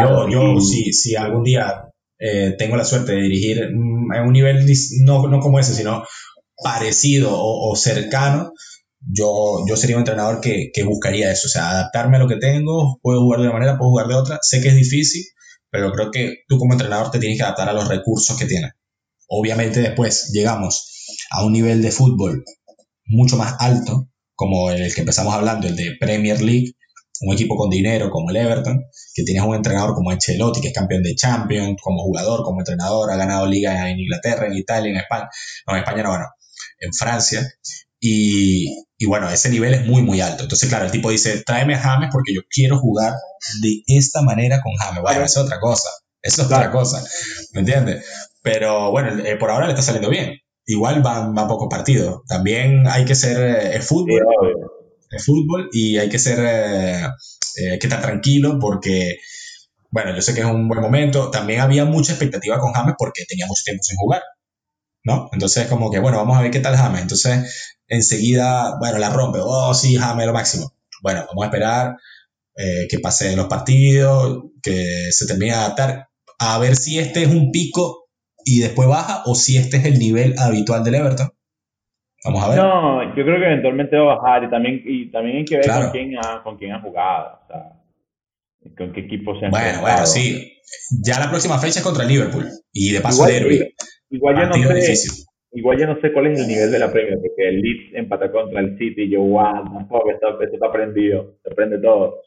yo, yo si, si algún día eh, tengo la suerte de dirigir mm, en un nivel no, no como ese, sino parecido o, cercano, yo, yo sería un entrenador que, que, buscaría eso, o sea, adaptarme a lo que tengo, puedo jugar de una manera, puedo jugar de otra, sé que es difícil, pero creo que tú como entrenador te tienes que adaptar a los recursos que tienes. Obviamente después llegamos a un nivel de fútbol mucho más alto, como el que empezamos hablando, el de Premier League, un equipo con dinero como el Everton, que tienes un entrenador como Ancelotti, que es campeón de Champions, como jugador, como entrenador, ha ganado liga en Inglaterra, en Italia, en España, no, en España no, bueno, en Francia, y, y, bueno, ese nivel es muy, muy alto. Entonces, claro, el tipo dice, tráeme a James porque yo quiero jugar de esta manera con James. Bueno, eso es otra cosa. Eso es otra cosa. ¿Me entiendes? Pero bueno, eh, por ahora le está saliendo bien. Igual van, va pocos partidos. También hay que ser eh, fútbol. fútbol y hay que ser eh, que estar tranquilo porque, bueno, yo sé que es un buen momento. También había mucha expectativa con James porque tenía mucho tiempo sin jugar. ¿No? Entonces, como que, bueno, vamos a ver qué tal James. Entonces, enseguida, bueno, la rompe. Oh, sí, James, lo máximo. Bueno, vamos a esperar eh, que pasen los partidos, que se termine de adaptar, a ver si este es un pico y después baja o si este es el nivel habitual del Everton. Vamos a ver. No, yo creo que eventualmente va a bajar y también, y también hay que ver con, quién ha, con quién ha jugado. O sea, con qué equipo se ha Bueno, bueno, sí. Ya la próxima fecha es contra Liverpool. Y de paso derby. Igual yo, no sé, igual yo no sé cuál es el nivel de la Premier, porque el Leeds empata contra el City yo, wow, tampoco, esto, esto está prendido, se prende todo.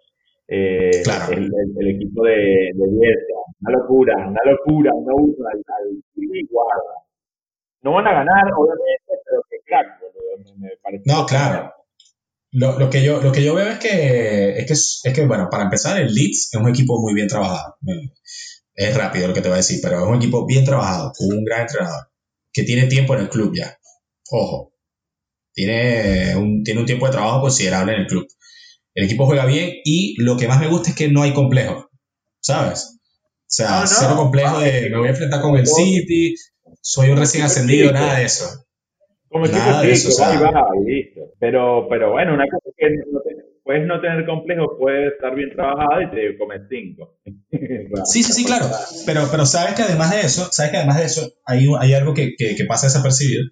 Eh, claro. el, el, equipo de, de Bielsa, una locura, una locura, una uno al, al guarda. No van a ganar, obviamente, pero que crack, me, parece. No, claro. Lo, lo, que yo, lo que yo veo es que, es que, es que, bueno, para empezar, el Leeds es un equipo muy bien trabajado es rápido lo que te voy a decir, pero es un equipo bien trabajado, con un gran entrenador, que tiene tiempo en el club ya. Ojo, tiene un, tiene un tiempo de trabajo considerable en el club. El equipo juega bien y lo que más me gusta es que no hay complejo, ¿sabes? O sea, cero complejo de me voy a enfrentar con el City, soy un recién ascendido, nada de eso. Como nada de eso, Pero, pero bueno, una cosa que no, puedes no tener complejo, puedes estar bien trabajado y te comes cinco. sí, sí, sí, claro. Pero, pero sabes que además de eso, sabes que además de eso, hay, hay algo que, que, pasa desapercibido.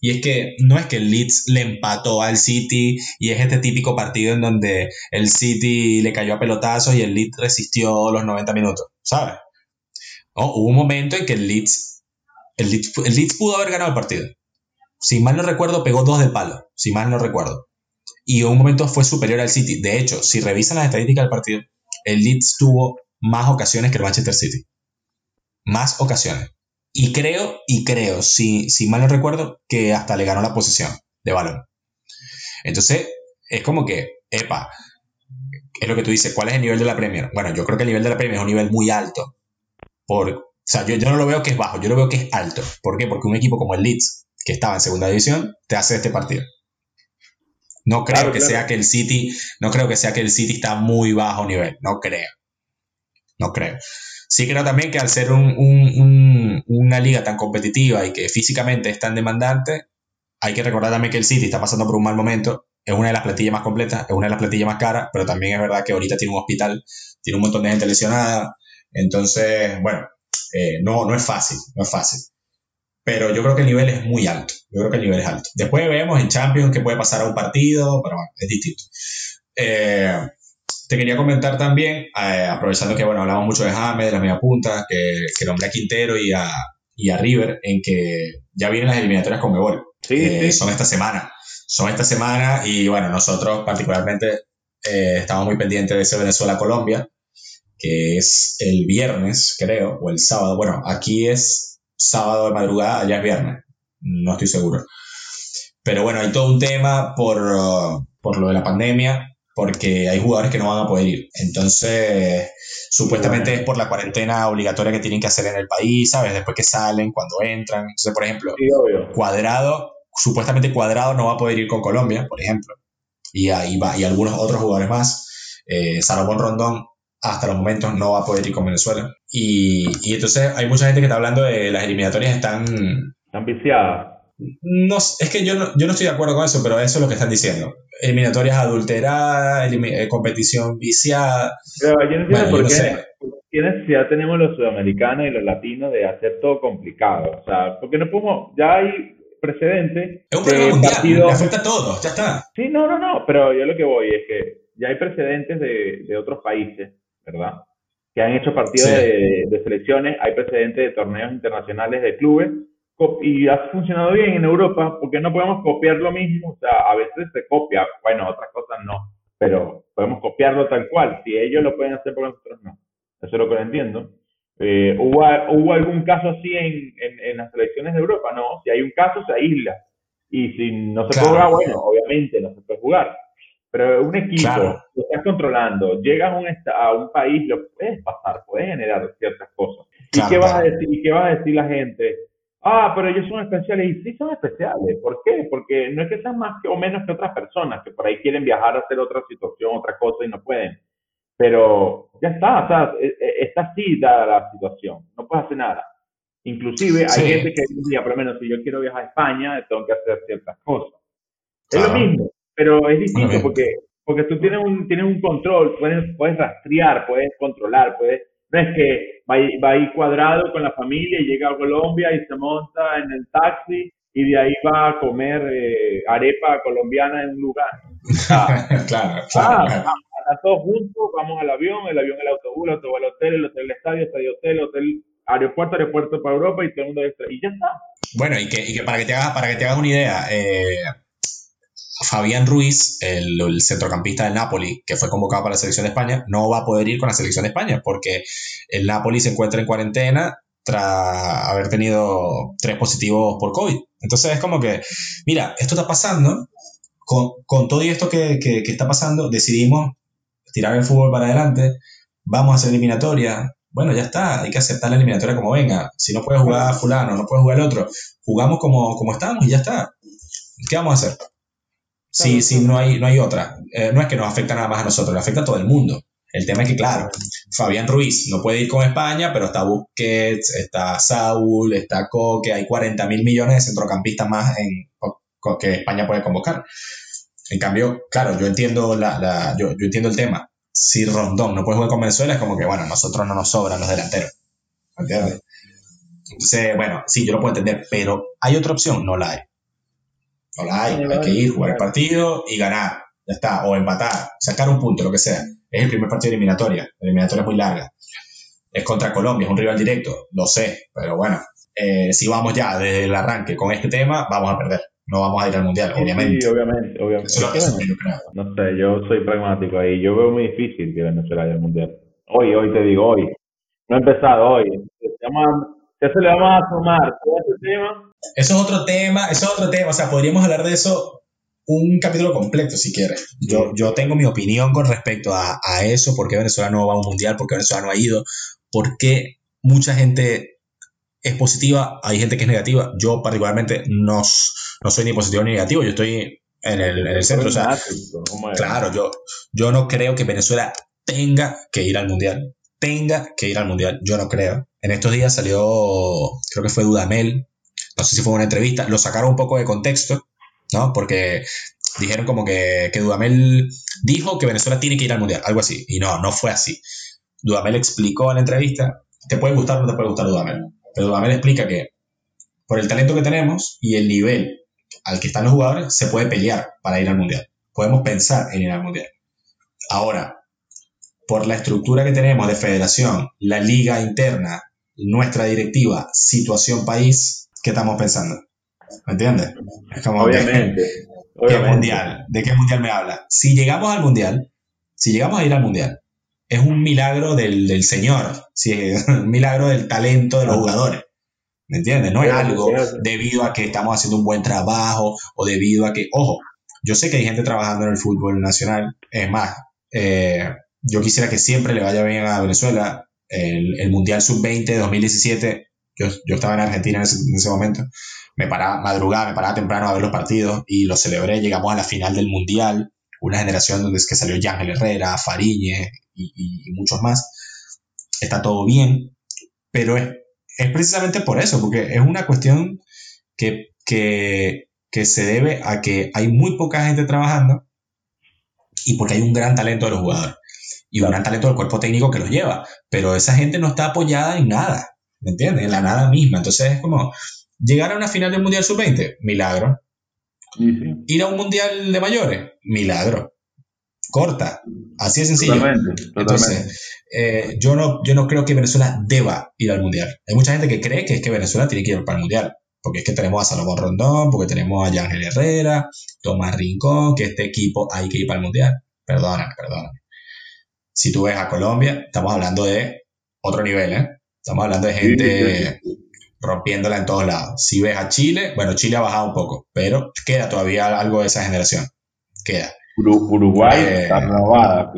Y es que no es que el Leeds le empató al City y es este típico partido en donde el City le cayó a pelotazos y el Leeds resistió los 90 minutos, ¿sabes? hubo un momento en que el Leeds, el Leeds, el Leeds pudo haber ganado el partido. Si mal no recuerdo, pegó dos del palo, si mal no recuerdo y en un momento fue superior al City. De hecho, si revisan las estadísticas del partido, el Leeds tuvo más ocasiones que el Manchester City. Más ocasiones. Y creo, y creo, si, si mal no recuerdo, que hasta le ganó la posesión de balón. Entonces, es como que, epa, es lo que tú dices, ¿cuál es el nivel de la Premier? Bueno, yo creo que el nivel de la Premier es un nivel muy alto. Por, o sea, yo, yo no lo veo que es bajo, yo lo veo que es alto. ¿Por qué? Porque un equipo como el Leeds, que estaba en segunda división, te hace este partido. No creo que sea que el City, no creo que sea que el City está muy bajo nivel, no creo. No creo. Sí creo también que al ser una liga tan competitiva y que físicamente es tan demandante, hay que recordar también que el City está pasando por un mal momento. Es una de las plantillas más completas, es una de las plantillas más caras, pero también es verdad que ahorita tiene un hospital, tiene un montón de gente lesionada. Entonces, bueno, eh, no, no es fácil, no es fácil pero yo creo que el nivel es muy alto. Yo creo que el nivel es alto. Después vemos en Champions que puede pasar a un partido, pero bueno, es distinto. Eh, te quería comentar también, eh, aprovechando que bueno, hablamos mucho de James, de las media puntas, que, que nombré a Quintero y a, y a River, en que ya vienen las eliminatorias con Mebol. Sí, eh, Son esta semana. Son esta semana y bueno, nosotros particularmente estamos muy pendientes de ese Venezuela-Colombia, que es el viernes, creo, o el sábado. Bueno, aquí es sábado de madrugada, allá es viernes, no estoy seguro. Pero bueno, hay todo un tema por, uh, por lo de la pandemia porque hay jugadores que no van a poder ir. Entonces, supuestamente es por la cuarentena obligatoria que tienen que hacer en el país, ¿sabes? Después que salen, cuando entran. Entonces, por ejemplo, Cuadrado, supuestamente Cuadrado no va a poder ir con Colombia, por ejemplo. Y ahí va, y algunos otros jugadores más. Eh, Rondón hasta los momentos no va a poder ir con Venezuela. Y, y entonces hay mucha gente que está hablando de las eliminatorias están... Están viciadas. No, es que yo no, yo no estoy de acuerdo con eso, pero eso es lo que están diciendo. Eliminatorias adulteradas, eh, competición viciada. Pero yo no entiendo por qué, qué necesidad tenemos los sudamericanos y los latinos de hacer todo complicado. O sea, porque no podemos, ya hay precedentes. Es un problema mundial, afecta a todos, ya está. Sí, no, no, no, pero yo lo que voy es que ya hay precedentes de, de otros países, ¿verdad? Que han hecho partidos de, de selecciones, hay precedentes de torneos internacionales de clubes y ha funcionado bien en Europa, porque no podemos copiar lo mismo, o sea, a veces se copia, bueno, otras cosas no, pero podemos copiarlo tal cual, si ellos lo pueden hacer, por nosotros no. Eso es lo que no entiendo. Eh, ¿hubo, ¿hubo, algún caso así en, en, las selecciones de Europa? No, si hay un caso se aísla. Y si no se puede jugar, bueno, obviamente no se puede jugar. Pero un equipo, lo estás controlando, llegas a un, a un país, lo puedes pasar, puedes generar ciertas cosas. ¿Y, qué vas a decir, ¿Y qué va a decir la gente? Ah, pero ellos son especiales. Y sí son especiales. ¿Por qué? Porque no es que sean más que, o menos que otras personas que por ahí quieren viajar a hacer otra situación, otra cosa y no pueden. Pero ya está, o sea, e, e, está así dada la situación. No puedes hacer nada. Inclusive hay gente que dice, por lo menos si yo quiero viajar a España, tengo que hacer ciertas cosas. Es lo mismo, pero es distinto porque, porque tú tienes un, tienes un control, puedes, puedes rastrear, puedes controlar, puedes no es que va, va ahí cuadrado con la familia y llega a Colombia y se monta en el taxi y de ahí va a comer eh, arepa colombiana en un lugar. claro, claro. Ah, todos juntos, vamos al avión, el avión el autobús, el autobús al hotel, el hotel al estadio, estadio hotel, hotel, aeropuerto, aeropuerto para Europa y todo el mundo y ya está. Bueno, y que, y que para que te hagas, para que te hagas una idea, eh, Fabián Ruiz, el, centrocampista del Napoli, que fue convocado para la selección de España, no va a poder ir con la selección de España porque el Napoli se encuentra en cuarentena tras haber tenido tres positivos por COVID. Entonces es como que, mira, esto está pasando, con, todo esto que, está pasando, decidimos tirar el fútbol para adelante, vamos a hacer eliminatoria, bueno, ya está, hay que aceptar la eliminatoria como venga. Si no puede jugar fulano, no puede jugar el otro, jugamos como estamos y ya está. ¿Qué vamos a hacer? Sí, sí, no hay, no hay otra. Eh, no es que nos afecta nada más a nosotros, le afecta a todo el mundo. El tema es que, claro, Fabián Ruiz no puede ir con España, pero está Busquets, está Saúl, está Coque, hay 40 mil millones de centrocampistas más en, que España puede convocar. En cambio, claro, yo entiendo, la, yo, yo, entiendo el tema. Si Rondón no puede jugar con Venezuela, es como que, bueno, nosotros no nos sobran los delanteros. ¿Entiendes? Entonces, bueno, sí, yo lo puedo entender, pero ¿hay otra opción? No la hay. No la hay, hay que ir, jugar el partido y ganar. Ya está, o empatar, sacar un punto, lo que sea. Es el primer partido de eliminatoria. La eliminatoria es muy larga. Es contra Colombia, es un rival directo, lo sé, pero bueno, eh, si vamos ya desde el arranque con este tema, vamos a perder. No vamos a ir al mundial, obviamente. Sí, obviamente, obviamente. No sé, yo soy pragmático ahí. Yo veo muy difícil que Venezuela vaya al mundial. Hoy, hoy te digo, hoy. No ha empezado hoy. ¿Qué se le vamos a sumar? Eso es otro tema, eso es otro tema, o sea, podríamos hablar de eso un capítulo completo si quieres. Yo, yo tengo mi opinión con respecto a, a eso, por qué Venezuela no va a un mundial, por qué Venezuela no ha ido, por qué mucha gente es positiva, hay gente que es negativa. Yo particularmente no, no soy ni positivo ni negativo, yo estoy en el, en el centro. O sea, claro, yo, yo no creo que Venezuela tenga que ir al mundial. Tenga que ir al mundial, yo no creo. En estos días salió, creo que fue Dudamel, no sé si fue una entrevista, lo sacaron un poco de contexto, ¿no? Porque dijeron como que, que Dudamel dijo que Venezuela tiene que ir al Mundial, algo así, y no, no fue así. Dudamel explicó en la entrevista, te puede gustar o no te puede gustar Dudamel, pero Dudamel explica que por el talento que tenemos y el nivel al que están los jugadores, se puede pelear para ir al Mundial. Podemos pensar en ir al Mundial. Ahora, por la estructura que tenemos de federación, la liga interna, nuestra directiva, situación país, qué estamos pensando. ¿Me entiendes? Es como obviamente, ¿qué mundial? ¿De qué mundial me habla? Si llegamos al mundial, si llegamos a ir al mundial, es un milagro del, del Señor, ¿sí? un milagro del talento de los jugadores. ¿Me entiendes? No es algo debido a que estamos haciendo un buen trabajo o debido a que, ojo, Yo sé que hay gente trabajando en el fútbol nacional. Es más, eh, yo quisiera que siempre le vaya bien a Venezuela. El, el Mundial Sub-20 2017, yo, yo, estaba en Argentina en ese, momento, me paraba madrugada, me paraba temprano a ver los partidos y lo celebré. Llegamos a la final del Mundial, una generación donde es que salió Yángel Herrera, Fariñez y, y, muchos más. Está todo bien, pero es, es precisamente por eso, porque es una cuestión que, que, que se debe a que hay muy poca gente trabajando y porque hay un gran talento de los jugadores y un gran talento del cuerpo técnico que los lleva, pero esa gente no está apoyada en nada, ¿me entiendes? En la nada misma. Entonces es como llegar a una final del Mundial Sub-20, milagro. Ir a un Mundial de mayores, milagro. Corta, así de sencillo. Totalmente, Entonces, eh, yo, no, yo no creo que Venezuela deba ir al Mundial. Hay mucha gente que cree que es que Venezuela tiene que ir para el Mundial porque es que tenemos a Salomón Rondón, porque tenemos a Yángel Herrera, Tomás Rincón, que este equipo hay que ir para el Mundial. Perdóname, perdóname. Si tú ves a Colombia, estamos hablando de otro nivel, ¿eh? Estamos hablando de gente rompiéndola en todos lados. Si ves a Chile, bueno, Chile ha bajado un poco, pero queda todavía algo de esa generación. Queda. Uruguay eh, está renovada.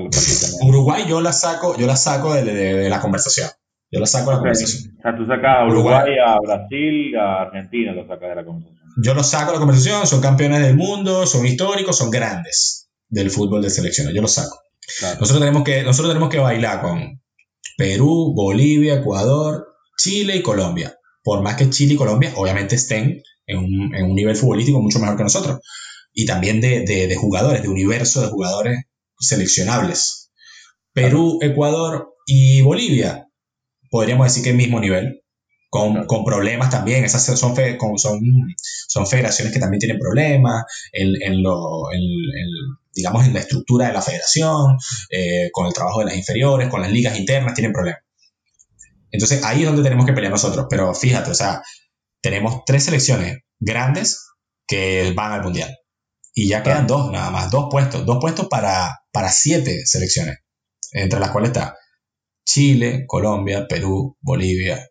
Uruguay yo la saco, yo la saco de la conversación. Yo lo saco de la conversación. O sea, tú sacas a Uruguay, a Brasil, a Argentina, lo sacas de la conversación. Yo lo saco de la conversación, son campeones del mundo, son históricos, son grandes del fútbol de selección. Yo lo saco. Nosotros, tenemos que, nosotros tenemos que bailar con Perú, Bolivia, Ecuador, Chile y Colombia. Por más que Chile y Colombia obviamente estén en un, en un nivel futbolístico mucho mejor que nosotros. Y también de, de, de jugadores, de universo de jugadores seleccionables. Perú, Ecuador y Bolivia podríamos decir que el mismo nivel, con, con, problemas también. Esas son, son, son federaciones que también tienen problemas en, en lo, en, digamos, en la estructura de la federación, eh, con el trabajo de las inferiores, con las ligas internas, tienen problemas. Entonces ahí es donde tenemos que pelear nosotros. Pero fíjate, o sea, tenemos tres selecciones grandes que van al mundial. Y ya quedan dos, nada más, dos puestos, dos puestos para, para siete selecciones, entre las cuales está Chile, Colombia, Perú, Bolivia,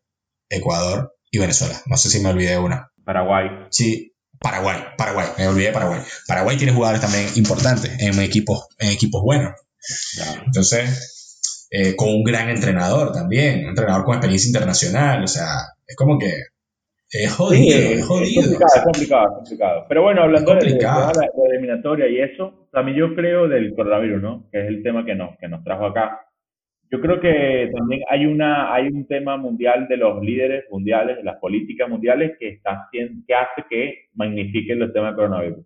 Ecuador y Venezuela. No sé si me olvidé de una. Paraguay. Sí, Paraguay, Paraguay, me olvidé de Paraguay. Paraguay tiene jugadores también importantes en equipos, en equipos buenos. Entonces, eh, con un gran entrenador también, un entrenador con experiencia internacional, o sea, es como que es jodido, es jodido. Es complicado, es complicado, es complicado. Pero bueno, hablando de, la, eliminatoria y eso, también yo creo del coronavirus, ¿no? Que es el tema que nos, que nos trajo acá. Yo creo que también hay, una, hay un tema mundial de los líderes mundiales, de las políticas mundiales, que, está, que hace que magnifiquen el tema del coronavirus.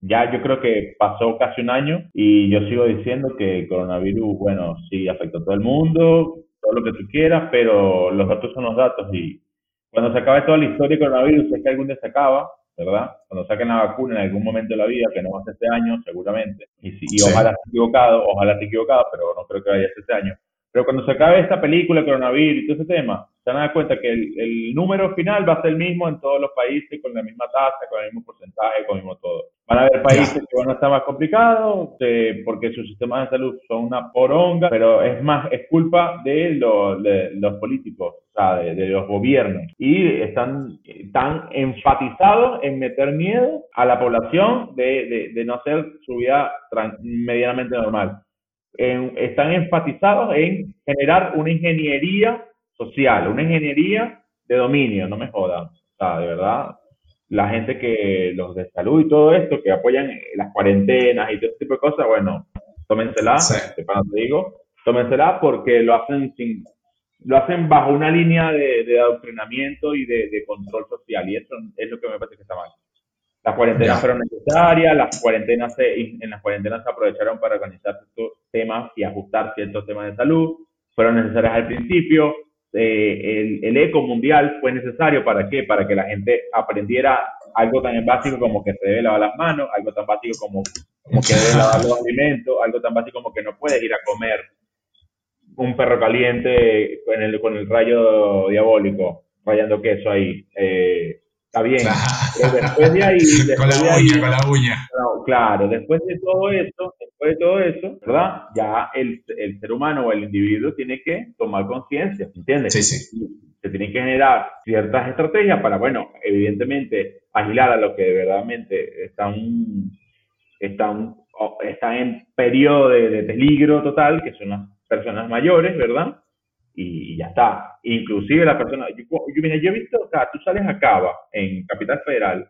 Ya yo creo que pasó casi un año y yo sigo diciendo que el coronavirus, bueno, sí afectó a todo el mundo, todo lo que tú quieras, pero los datos son los datos y cuando se acabe toda la historia del coronavirus, es que algún día se acaba, ¿verdad? Cuando saquen la vacuna en algún momento de la vida, que no va a ser este año, seguramente, y, y ojalá esté equivocado, ojalá esté equivocado, pero no creo que vaya a ser este año. Pero cuando se acabe esta película, coronavirus y todo ese tema, se van a dar cuenta que el, el, número final va a ser el mismo en todos los países, con la misma tasa, con el mismo porcentaje, con el mismo todo. Van a haber países que van a estar más complicados eh, porque sus sistemas de salud son una poronga, pero es más, es culpa de, de los políticos, o sea, de, de, los gobiernos. Y están tan enfatizados en meter miedo a la población de, de no hacer su vida medianamente normal. Están enfatizados en generar una ingeniería social, una ingeniería de dominio, no me jodan. O sea, de verdad, la gente que, los de salud y todo esto, que apoyan las cuarentenas y todo ese tipo de cosas, bueno, tómensela, sí. para te digo, tómensela porque lo hacen sin, lo hacen bajo una línea de, de adoctrinamiento y de, de, control social, y eso es lo que me parece que está mal. Las cuarentenas fueron necesarias, las cuarentenas se, en las cuarentenas se aprovecharon para organizar estos temas y ajustar ciertos temas de salud, fueron necesarias al principio, eh, el, el, eco mundial fue necesario para qué? Para que la gente aprendiera algo tan básico como que se debe lavar las manos, algo tan básico como, como que debe lavar los alimentos, algo tan básico como que no puedes ir a comer un perro caliente con el, con el rayo diabólico, rayando queso ahí. Eh, está bien. Pero después de ahí. Después con la de uña, ahí, con la uña. Claro, después de todo eso, después de todo eso, ¿verdad? Ya el, el ser humano o el individuo tiene que tomar conciencia, ¿entiendes? Sí, sí. Se tienen que generar ciertas estrategias para, bueno, evidentemente, agilar a los que verdaderamente están están, están en periodo de, de peligro total, que son las personas mayores, ¿verdad? y ya está. Inclusive la persona, yo, yo, mira, yo he visto, o sea, tú sales a Cava, en Capital Federal,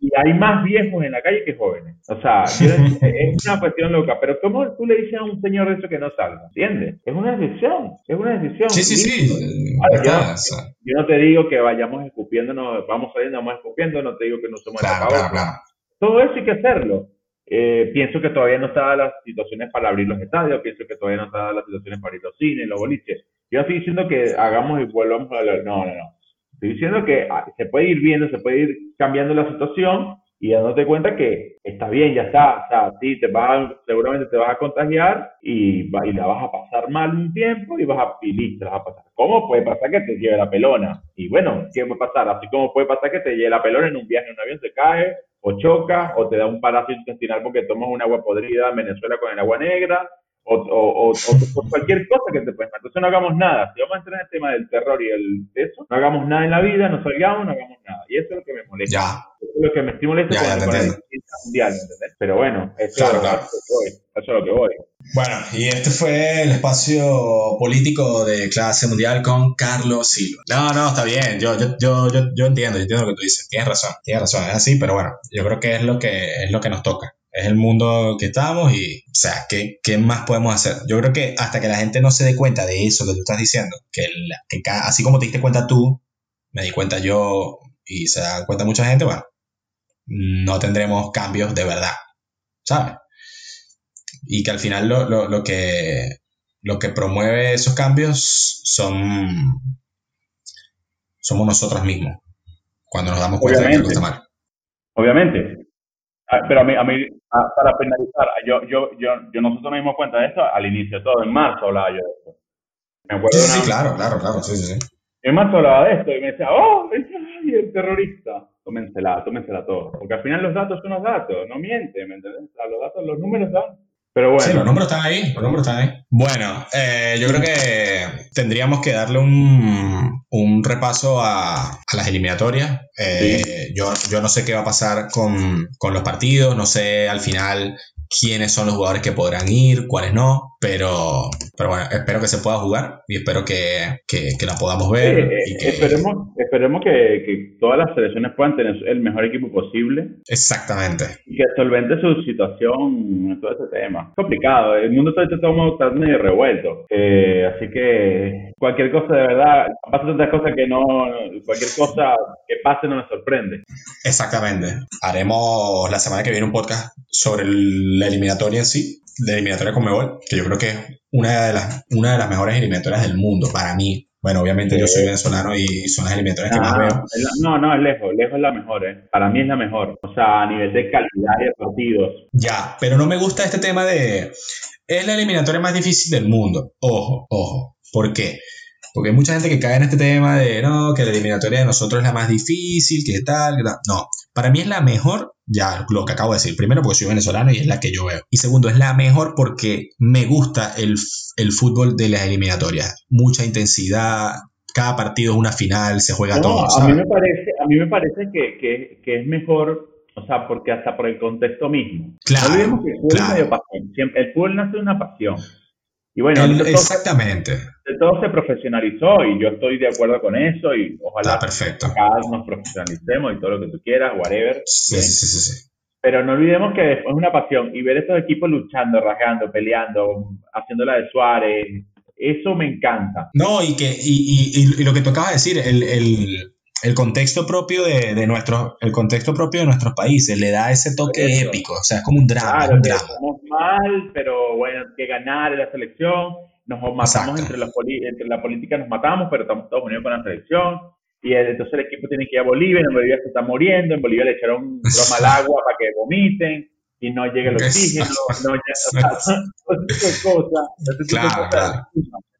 y hay más viejos en la calle que jóvenes. O sea, es una cuestión loca, pero ¿cómo tú le dices a un señor eso que no salga? ¿Entiendes? Es una decisión, es una decisión. Sí, sí, sí. yo, no te digo que vayamos escupiéndonos, vamos saliendo, vamos escupiendo, no te digo que no somos claro, claro, Todo eso hay que hacerlo. Eh, pienso que todavía no están las situaciones para abrir los estadios, pienso que todavía no están las situaciones para ir los cines, los boliches. Yo estoy diciendo que hagamos y volvamos a hablar. No, no, no. Estoy diciendo que ah, se puede ir viendo, se puede ir cambiando la situación y dándote cuenta que está bien, ya está. O sea, sí, te vas, seguramente te vas a contagiar y, y la vas a pasar mal un tiempo y vas a, y listo, vas a pasar. ¿Cómo puede pasar que te lleve la pelona? Y bueno, ¿qué puede pasar? Así como puede pasar que te lleve la pelona en un viaje en un avión, se cae, o choca, o te da un parásito intestinal porque tomas un agua podrida en Venezuela con el agua negra, o, o, o, cualquier cosa que te pueda. Entonces no hagamos nada. Si vamos a entrar en el tema del terror y el eso, no hagamos nada en la vida, no salgamos, no hagamos nada. Y eso es lo que me molesta. Ya. Eso es lo que me estimulece con, la mundial, ¿entendés? Pero bueno, eso, claro, claro. eso es lo que voy. Bueno, y este fue el espacio político de clase mundial con Carlos Silva. No, no, está bien, yo, yo, yo, yo, yo entiendo, yo entiendo lo que tú dices, tienes razón, tienes razón, es así, pero bueno, yo creo que es lo que, es lo que nos toca es el mundo que estamos y, o sea, ¿qué, ¿qué, más podemos hacer? Yo creo que hasta que la gente no se dé cuenta de eso que tú estás diciendo, que, que así como te diste cuenta tú, me di cuenta yo y se da cuenta mucha gente, bueno, no tendremos cambios de verdad, ¿sabes? Y que al final lo, lo, lo que, lo que promueve esos cambios son somos nosotros mismos cuando nos damos cuenta de que algo está mal. Obviamente. Ah, pero a mí, a mí Ah, para finalizar, yo, yo, yo, yo, nosotros nos dimos cuenta de esto al inicio de todo, en marzo hablaba yo de esto. Me acuerdo sí, sí, claro, claro, claro, sí, sí, sí. En marzo hablaba de esto y me decía, oh, ay, el terrorista. Tómensela, tómensela todo. Porque al final los datos son los datos, no mienten, ¿me entiendes? Los datos, los números dan. Pero bueno. Sí, los números están ahí, los números están ahí. Bueno, eh, yo creo que tendríamos que darle un, un repaso a, a, las eliminatorias. Eh, yo, yo no sé qué va a pasar con, con los partidos, no sé al final quiénes son los jugadores que podrán ir, cuáles no, pero, pero bueno, espero que se pueda jugar y espero que, que, la podamos ver. y que... Esperemos, esperemos que, que, todas las selecciones puedan tener el mejor equipo posible. Exactamente. Y que solvente su situación en todo este tema. Es complicado, el mundo está, está medio revuelto, eh, así que cualquier cosa de verdad, pasa tantas cosas que no, cualquier cosa que pase no me sorprende. Exactamente. Haremos la semana que viene un podcast sobre la eliminatoria en sí, la eliminatoria con Mebol, que yo creo que es una de las, una de las mejores eliminatorias del mundo para mí. Bueno, obviamente yo soy venezolano y son las eliminatorias que más veo. No, no, es lejos, lejos es la mejor, ¿eh? Para mí es la mejor. O sea, a nivel de calidad de partidos. Ya, pero no me gusta este tema de... Es la eliminatoria más difícil del mundo. Ojo, ojo. ¿Por qué? Porque hay mucha gente que cae en este tema de, no, que la eliminatoria de nosotros es la más difícil, que tal, que tal. No, para mí es la mejor, ya lo que acabo de decir. Primero porque soy venezolano y es la que yo veo. Y segundo, es la mejor porque me gusta el, el fútbol de las eliminatorias. Mucha intensidad, cada partido es una final, se juega todo. A mí me parece, a mí me parece que, que, que, es mejor, o sea, porque hasta por el contexto mismo. Claro. el fútbol es medio pasión. el fútbol nace de una pasión. Y bueno, exactamente. Todo, se profesionalizó y yo estoy de acuerdo con eso y ojalá perfecto. nos profesionalicemos y todo lo que tú quieras, whatever. Sí, sí, sí, sí, Pero no olvidemos que es una pasión y ver estos equipos luchando, rasgando, peleando, haciéndola de Suárez, eso me encanta. No, y que y, y, y lo que tú acabas de decir, el, el, el contexto propio de, de nuestro, el contexto propio de nuestros países le da ese toque épico, o sea, es como un drama. Claro, un drama. Estamos mal, pero bueno, hay que ganar en la selección, nos matamos entre, los entre la política, nos matamos, pero estamos todos unidos con la selección. Y entonces el equipo tiene que ir a Bolivia, en Bolivia se está muriendo, en Bolivia le echaron broma al agua para que vomiten y no llegue el oxígeno, no llega, o sea, cosas, claro, claro.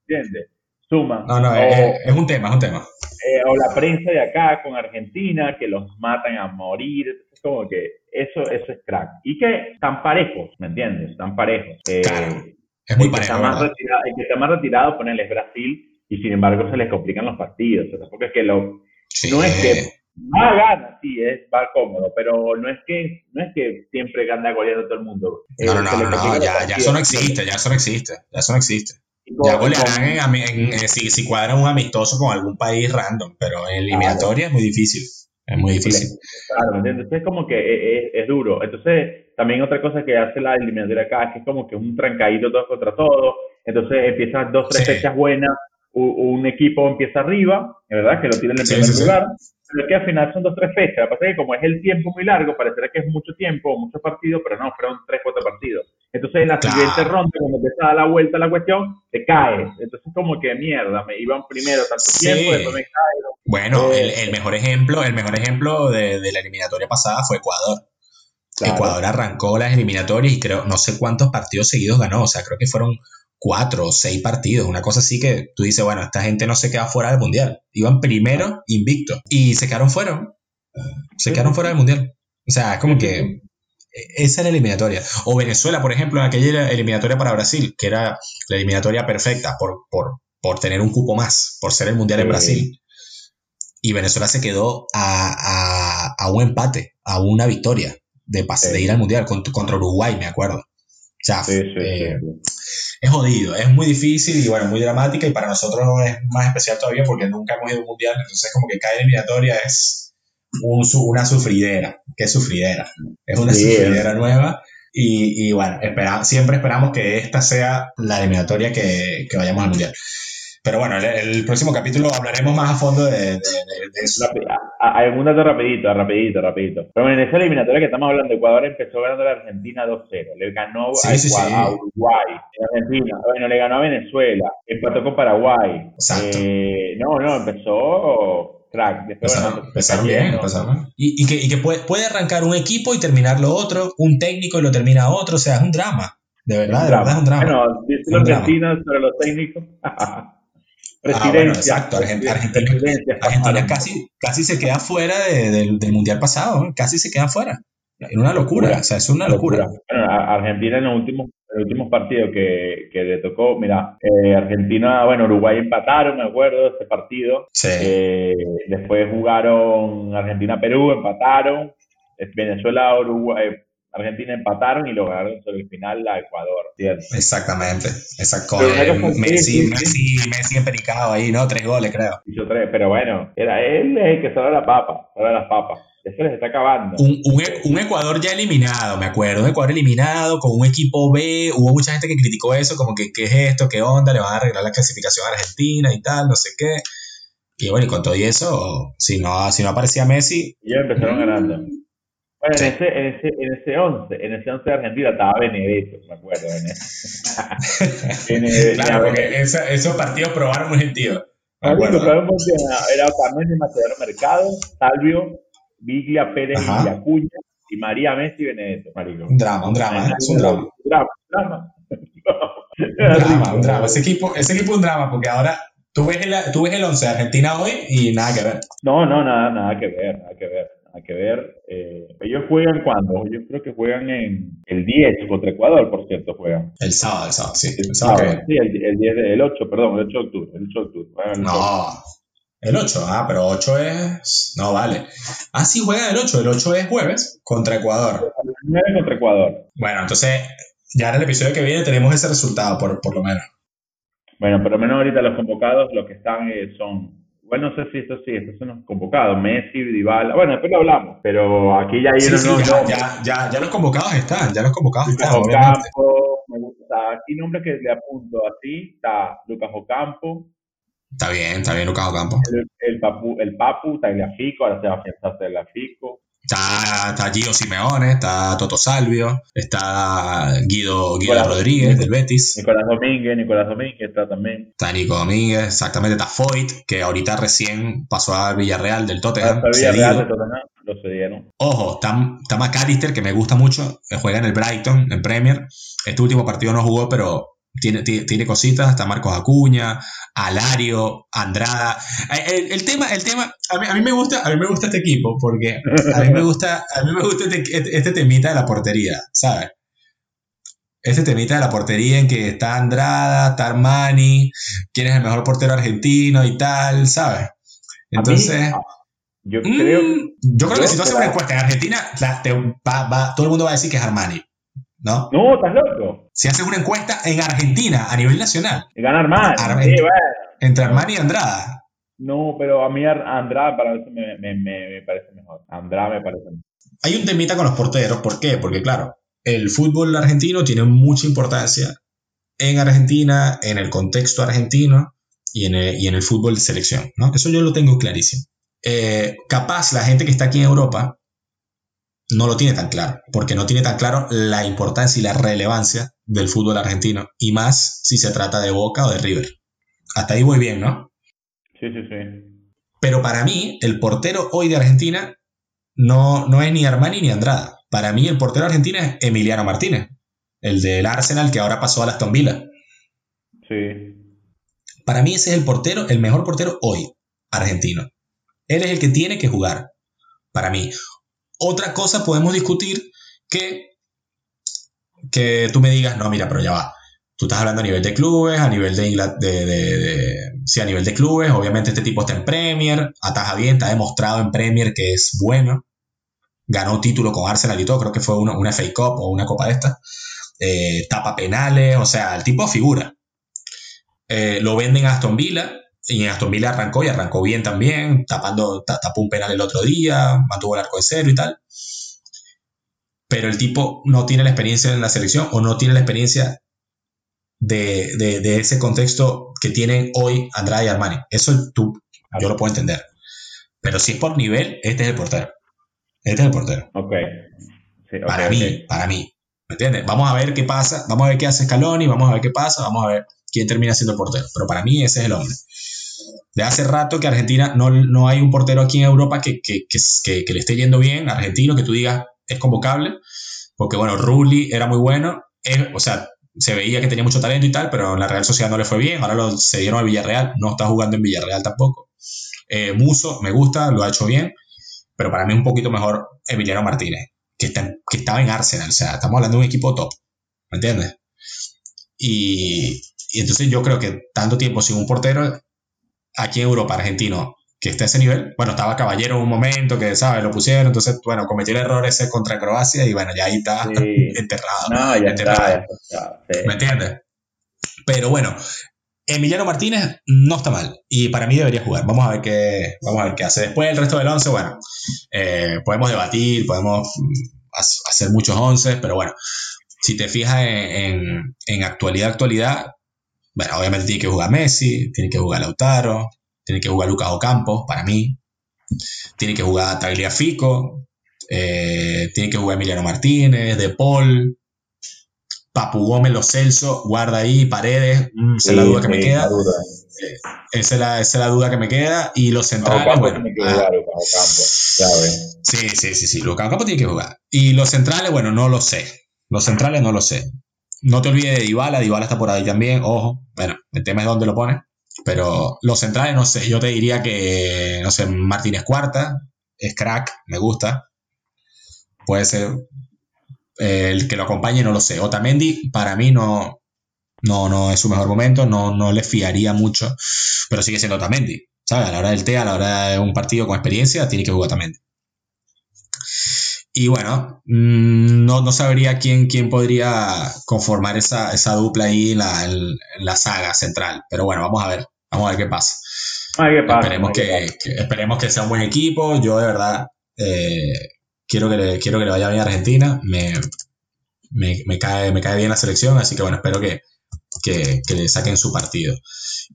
¿entiendes? Suma. No, no, es, un tema, es un tema. Eh, o la prensa de acá con Argentina, que los matan a morir. Es como que eso, eso es crack. Y que están parejos, ¿me entiendes? Están parejos. Eh, claro. Es muy parejo. Está más retirado, el que está más retirado, ponerle Brasil, y sin embargo se les complican los partidos. O sea, porque es que lo, no es que Va gana, sí, es, va cómodo, pero no es que no es que siempre anda goleando todo el mundo. No, no, Eh, no, no, ya, ya eso no existe, ya eso no existe, ya eso no existe. Ya golearán en, eh, si, si cuadran un amistoso con algún país random, pero en eliminatoria es muy difícil. Es muy difícil. Claro. Entonces es como que es, es- es duro. Entonces, también otra cosa que hace la eliminatoria acá es que es como que es un trancadito todos contra todos. Entonces empiezan dos, tres Sí. fechas buenas, u- un equipo empieza arriba, verdad que lo tienen en Sí, primer sí. lugar, pero es que al final son dos, tres fechas. Lo que pasa es que como es el tiempo muy largo, parecerá que es mucho tiempo, muchos partidos, pero no, fueron tres, cuatro partidos. Entonces en la Claro. siguiente ronda, cuando empieza a dar la vuelta a la cuestión, te caes. Entonces como que mierda, me iban primero tanto Sí. tiempo, después me caigo. Bueno, el, el mejor ejemplo, el mejor ejemplo de, de la eliminatoria pasada fue Ecuador. Claro. Ecuador arrancó las eliminatorias y creo, no sé cuántos partidos seguidos ganó, o sea, creo que fueron cuatro o seis partidos, una cosa así que tú dices, bueno, esta gente no se queda fuera del mundial. Iban primero invicto y se quedaron fuera. Se quedaron fuera del mundial. O sea, es como que esa era la eliminatoria. O Venezuela, por ejemplo, en aquella eliminatoria para Brasil, que era la eliminatoria perfecta por, por, por tener un cupo más, por ser el mundial en Sí. Brasil. Y Venezuela se quedó a, a, a un empate, a una victoria de, pas- Sí. de ir al mundial contra, contra Uruguay, me acuerdo. O sea, Sí, eh, es jodido, es muy difícil y bueno, muy dramática y para nosotros es más especial todavía porque nunca hemos ido a un mundial, entonces como que cada eliminatoria es un su- una sufridera, qué sufridera, es una Sí, sufridera nueva y, y bueno, espera, siempre esperamos que esta sea la eliminatoria que, que vayamos al mundial. Pero bueno, el, el próximo capítulo hablaremos más a fondo de, de- de- de eso. Dato rapidito, rapidito, rapidito. Pero bueno, en esa eliminatoria que estamos hablando, Ecuador empezó ganando a la Argentina 2-0. Le ganó Sí, a, sí, Ecua- sí. a Uruguay. En Argentina. Bueno, le ganó a Venezuela. Empató con Paraguay. Exacto. Eh, no, no, empezó crack. Empezaron, bien, empezaron bien. Y, y que, y que puede, puede arrancar un equipo y terminar lo otro, un técnico y lo termina otro, o sea, es un drama. De verdad, de verdad es un drama. Bueno, dice Un los argentinos sobre los técnicos. Ah, bueno, exacto. Argen- Argentina, Presidencia, casi, casi se queda fuera de- del, del mundial pasado, ¿eh? casi se queda fuera. Es una locura, Locura. o sea, es una locura. Bueno, Argentina en los últimos, en los últimos partidos que, que le tocó, mira, eh, Argentina, bueno, Uruguay empataron, me acuerdo, ese partido. Sí. Eh, después jugaron Argentina-Perú, empataron. Venezuela, Uruguay, eh, Argentina empataron y lo ganaron sobre el final a Ecuador, ¿cierto? Exactamente. Exacto. Eh, Messi. Messi, Messi empericado ahí, ¿no? Tres goles, creo. Hizo tres, pero bueno, era él el que salva la papa, salva las papas. Ya se les está acabando. Un, un, E- un Ecuador ya eliminado, me acuerdo. Un Ecuador eliminado con un equipo B. Hubo mucha gente que criticó eso, como que, ¿qué es esto? ¿Qué onda? Le van a arreglar la clasificación a Argentina y tal, no sé qué. Y bueno, y con todo y eso, si no, si no aparecía Messi, Y ellos empezaron ganando. Bueno, Sí. en ese, en ese, en ese 11, en ese 11 de Argentina estaba Benedetto, me acuerdo. Benedetto. Claro, porque esa- esos partidos probaron muy mencionado, Era Otamendi, Macedonio Mercado, Salvio, Biglia, Pérez Ajá. y Acuña, y María Messi y Benedetto, marico. Un drama, un drama, es un drama. Drama, drama. Un drama, un drama. Ese equipo, ese equipo es un drama, porque ahora tú ves el, tú ves el 11 de Argentina hoy y nada que ver. No, no, nada, nada que ver, nada que ver, nada que ver. Eh, ellos juegan cuando, yo creo que juegan en el 10 contra Ecuador, por cierto, juegan. El sábado, el sábado, sí. El sábado. Sí, el, el 10 de- el 8, perdón, el 8 de octubre, el 8 de octubre. juegan el 8. No, el 8, ah, pero 8 es. No, vale. Ah, sí, juega el 8. El 8 es jueves contra Ecuador. El 9 contra Ecuador. Bueno, entonces, ya en el episodio que viene tenemos ese resultado, por, por lo menos. Bueno, por lo menos ahorita los convocados, los que están eh, son, bueno, no sé si estos sí, estos son los convocados, Messi, Dybala, bueno, después lo hablamos, pero aquí ya hay Sí, sí, ya, ya, ya, ya los convocados están, ya los convocados están, obviamente. Ocampo, me gusta, aquí nombres que le apunto así, está Lucas Ocampo, Está bien, está bien Lucas Ocampo. el, el Papu, el Papu, Tagliafico, ahora se va a afianzar Tagliafico, Está, está Gio Simeone, está Toto Salvio, está Guido, Guido Nicolás- Rodríguez del Betis, Nicolás Domínguez, Nicolás Domínguez está también. está Nico Domínguez, exactamente, está Foyt, que ahorita recién pasó al Villarreal del Tottenham. Hasta Villarreal de cedido. Tottenham lo cedieron. Ojo, está, está McAllister, que me gusta mucho, juega en el Brighton, en Premier. Este último partido no jugó, pero tiene, tiene, tiene cositas. Está Marcos Acuña, Alario, Andrada. Eh, El, el tema, el tema a, mí, a mí me gusta, a mí me gusta este equipo, porque a mí me gusta, a mí me gusta este, este- este temita de la portería, ¿sabes? Este temita de la portería en que está Andrada, está Armani, quién es el mejor portero argentino y tal, ¿sabes? Mí- Entonces, Yo creo, Mm, yo creo que si tú haces una encuesta en Argentina, la- te va- va- todo el mundo va a decir que es Armani, ¿no? No, estás loco. Si haces una encuesta en Argentina a nivel nacional, Ganar más. Sí, bueno. entre Armani y Andrada, No, pero a mí Ar- Andrade para eso me, me, me, me parece mejor. Andrade me parece mejor. hay un temita con los porteros. ¿Por qué? Porque, claro, el fútbol argentino tiene mucha importancia en Argentina, en el contexto argentino y en el, y en el fútbol de selección, ¿no? Eso yo lo tengo clarísimo. Eh, capaz la gente que está aquí en Europa no lo tiene tan claro, porque no tiene tan claro la importancia y la relevancia del fútbol argentino, y más si se trata de Boca o de River. Hasta ahí voy bien, ¿no? Sí, sí, sí. Pero para mí, el portero hoy de Argentina no, no es ni Armani ni Andrada. Para mí, el portero argentino es Emiliano Martínez, el del Arsenal que ahora pasó a Aston Villa. Sí. Para mí, ese es el portero, el mejor portero hoy, argentino. Él es el que tiene que jugar. Para mí. Otra cosa podemos discutir que, que tú me digas, no, mira, pero ya va. Tú estás hablando a nivel de clubes, a nivel de, sí, a nivel de clubes. Obviamente este tipo está en Premier, ataja bien, está demostrado en Premier que es bueno. Ganó título con Arsenal y todo, creo que fue una, una FA Cup o una copa de estas. Eh, tapa penales, o sea, el tipo figura. Eh, lo venden a Aston Villa y en Aston Villa arrancó y arrancó bien también, tapando, ta- tapó un penal el otro día, mantuvo el arco de cero y tal. Pero el tipo no tiene la experiencia en la selección o no tiene la experiencia de, de- de ese contexto que tienen hoy Andrade y Armani. Eso tú, yo lo puedo entender. Pero si es por nivel, este es el portero. Este es el portero. Ok. Sí, ok, Para mí, para mí. ¿Me entiendes? Vamos a ver qué pasa, vamos a ver qué hace Scaloni, vamos a ver qué pasa, vamos a ver quién termina siendo el portero. Pero para mí ese es el hombre. De hace rato que Argentina no, no hay un portero aquí en Europa que, que, que, le esté yendo bien, argentino, que tú digas es convocable, porque bueno, Rulli era muy bueno, o sea, se veía que tenía mucho talento y tal, pero en la Real Sociedad no le fue bien, ahora lo se dieron al Villarreal, no está jugando en Villarreal tampoco. Eh, Muso, me gusta, lo ha hecho bien, pero para mí un poquito mejor Emiliano Martínez, que, está, que estaba en Arsenal, o sea, estamos hablando de un equipo top, ¿me entiendes? Y, y entonces yo creo que tanto tiempo sin un portero aquí en Europa, argentino, que esté a ese nivel, bueno, estaba Caballero en un momento que, ¿sabes? Lo pusieron, entonces, bueno, cometió el error ese contra Croacia y bueno, ya ahí está Sí. enterrado. No, ya Este está, ya está. Sí. ¿Me entiendes? Pero bueno, Emiliano Martínez no está mal y para mí debería jugar. Vamos a ver qué, vamos a ver qué hace. Después el resto del 11, bueno, eh, podemos debatir, podemos mm, ha- hacer muchos 11, pero bueno, si te fijas en, en- en actualidad, actualidad, bueno, obviamente tiene que jugar Messi, tiene que jugar Lautaro, tiene que jugar Lucas Ocampo, para mí, tiene que jugar Tagliafico, eh, tiene que jugar Emiliano Martínez, De Paul, Papu Gómez, Los Celso, guarda ahí, Paredes, mm, esa es la duda que me queda, esa es la, esa es la duda que me queda, y los centrales, Ocampo bueno, tiene que ah, jugar, Ocampo, clave. Sí, sí, sí, sí. Lucas Ocampo tiene que jugar. Y los centrales, bueno, no lo sé. Los centrales no lo sé. No te olvides de Dybala, Dybala está por ahí también, ojo. Bueno, el tema es dónde lo pones. Pero los centrales, no sé, yo te diría que, no sé, Martínez Cuarta, es crack, me gusta. Puede ser eh, el que lo acompañe, no lo sé. Otamendi, para mí no, no, no es su mejor momento, no, no le fiaría mucho, pero sigue siendo Otamendi. ¿Sabes? A la hora del té, a la hora de un partido con experiencia, tiene que jugar Otamendi. Y bueno, mm, no, no sabría quién, quién podría conformar esa, esa dupla ahí en la, en la saga central. Pero bueno, vamos a ver. Vamos a ver qué pasa. Ay, ¿qué pasa? Esperemos Ay, ¿qué que, pasa? que- esperemos que sea un buen equipo. Yo de verdad eh, quiero, que le, quiero que le vaya bien a Argentina. Me, me, me cae, me cae bien la selección, así que bueno, espero que, que, que le saquen su partido.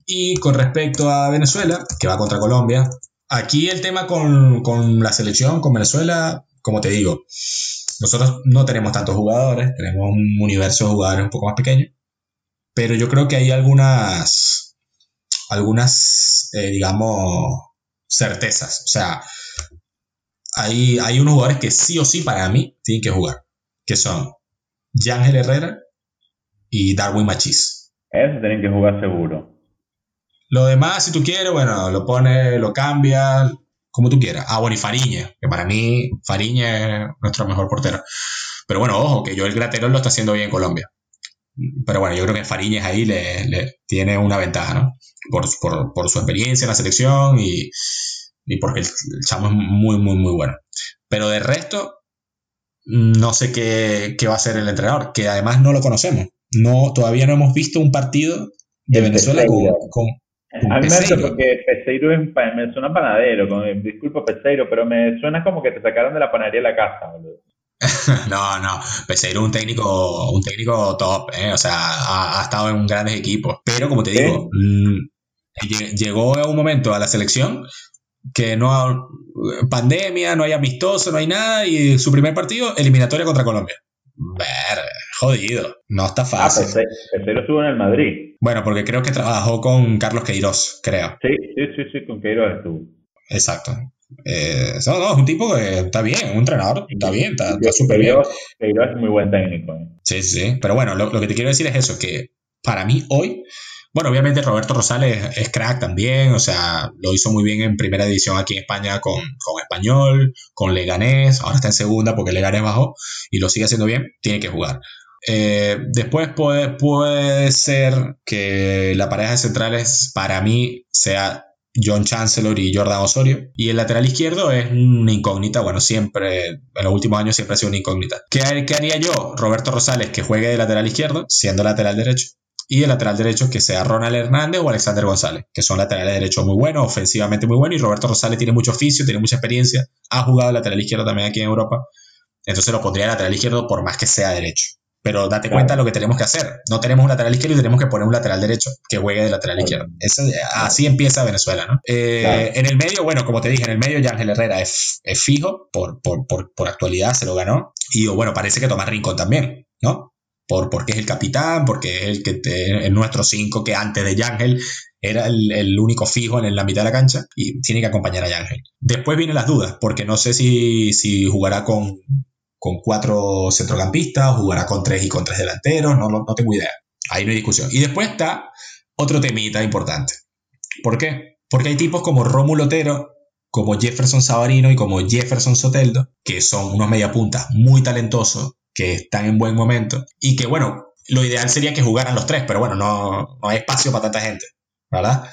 Y con respecto a Venezuela, que va contra Colombia, aquí el tema con, con la selección, con Venezuela, como te digo, nosotros no tenemos tantos jugadores, tenemos un universo de jugadores un poco más pequeño, pero yo creo que hay algunas, algunas, eh, digamos, certezas. O sea, hay, hay unos jugadores que sí o sí para mí tienen que jugar, que son Yángel Herrera y Darwin Machís. Eso tienen que jugar seguro. Lo demás, si tú quieres, bueno, lo pones, lo cambias, como tú quieras. Ah, bueno, y Fariña, que para mí Fariña es nuestro mejor portero. Pero bueno, ojo, que yo el Graterol lo está haciendo bien en Colombia. Pero bueno, yo creo que Fariñas ahí le, le tiene una ventaja, ¿no? Por, por, por su experiencia en la selección y y porque el, chamo es muy, muy, muy bueno. Pero de resto, no sé qué, qué va a hacer el entrenador, que además no lo conocemos. No, todavía no hemos visto un partido de Venezuela con, a mí me hace porque Peseiro es, me suena panadero, con, disculpa Peseiro, pero me suena como que te sacaron de la panadería de la casa, boludo. no, no, Peseiro es un técnico, un técnico top, ¿eh? o sea, ha, estado en grandes equipos, pero como te digo, mm, llegó a un momento a la selección que no pandemia, no hay amistoso, no hay nada, y su primer partido, eliminatoria contra Colombia. Ver, jodido, no está ah, fácil. Ah, Peseiro estuvo en el Madrid. Bueno, porque creo que trabajó con Carlos Queiroz, creo. Sí, sí, sí, sí con Queiroz estuvo. Exacto. Eh, no, no, es un tipo que está bien, un entrenador, está bien, está súper bien. Queiroz es muy buen técnico. ¿eh? Sí, sí, pero bueno, lo, lo, que te quiero decir es eso, que para mí hoy bueno, obviamente Roberto Rosales es crack también, o sea, lo hizo muy bien en primera edición aquí en España con, Español, con Leganés, ahora está en segunda porque Leganés bajó y lo sigue haciendo bien, tiene que jugar. Eh, después puede, puede ser que la pareja de centrales para mí sea John Chancellor y Jordan Osorio. Y el lateral izquierdo es una incógnita, bueno, siempre, en los últimos años siempre ha sido una incógnita. ¿Qué, ¿Qué, haría yo? Roberto Rosales que juegue de lateral izquierdo, siendo lateral derecho y el lateral derecho que sea Ronald Hernández o Alexander González, que son laterales derechos muy buenos, ofensivamente muy buenos, y Roberto Rosales tiene mucho oficio, tiene mucha experiencia, ha jugado lateral izquierdo también aquí en Europa, entonces lo pondría lateral izquierdo por más que sea derecho. Pero date cuenta de lo que tenemos que hacer. No tenemos un lateral izquierdo y tenemos que poner un lateral derecho que juegue de lateral izquierdo. así empieza Venezuela, ¿no? Eh, en el medio, bueno, como te dije, en el medio ya Ángel Herrera es, fijo, por, por, por, actualidad se lo ganó. Y bueno, parece que Tomás Rincón también, ¿no? Por, porque es el capitán, porque es el que te, nuestro 5 que antes de Yangel era el, único fijo en la mitad de la cancha y tiene que acompañar a Yangel. Después vienen las dudas, porque no sé si, si jugará con, con cuatro centrocampistas, jugará con tres y con tres delanteros, no, no, tengo idea. Ahí no hay discusión. Y después está otro temita importante. ¿Por qué? Porque hay tipos como Rómulo Otero, como Jefferson Savarino y como Jefferson Soteldo, que son unos mediapuntas muy talentosos, que están en buen momento y que, bueno, lo ideal sería que jugaran los tres, pero bueno, no, hay espacio para tanta gente, ¿verdad?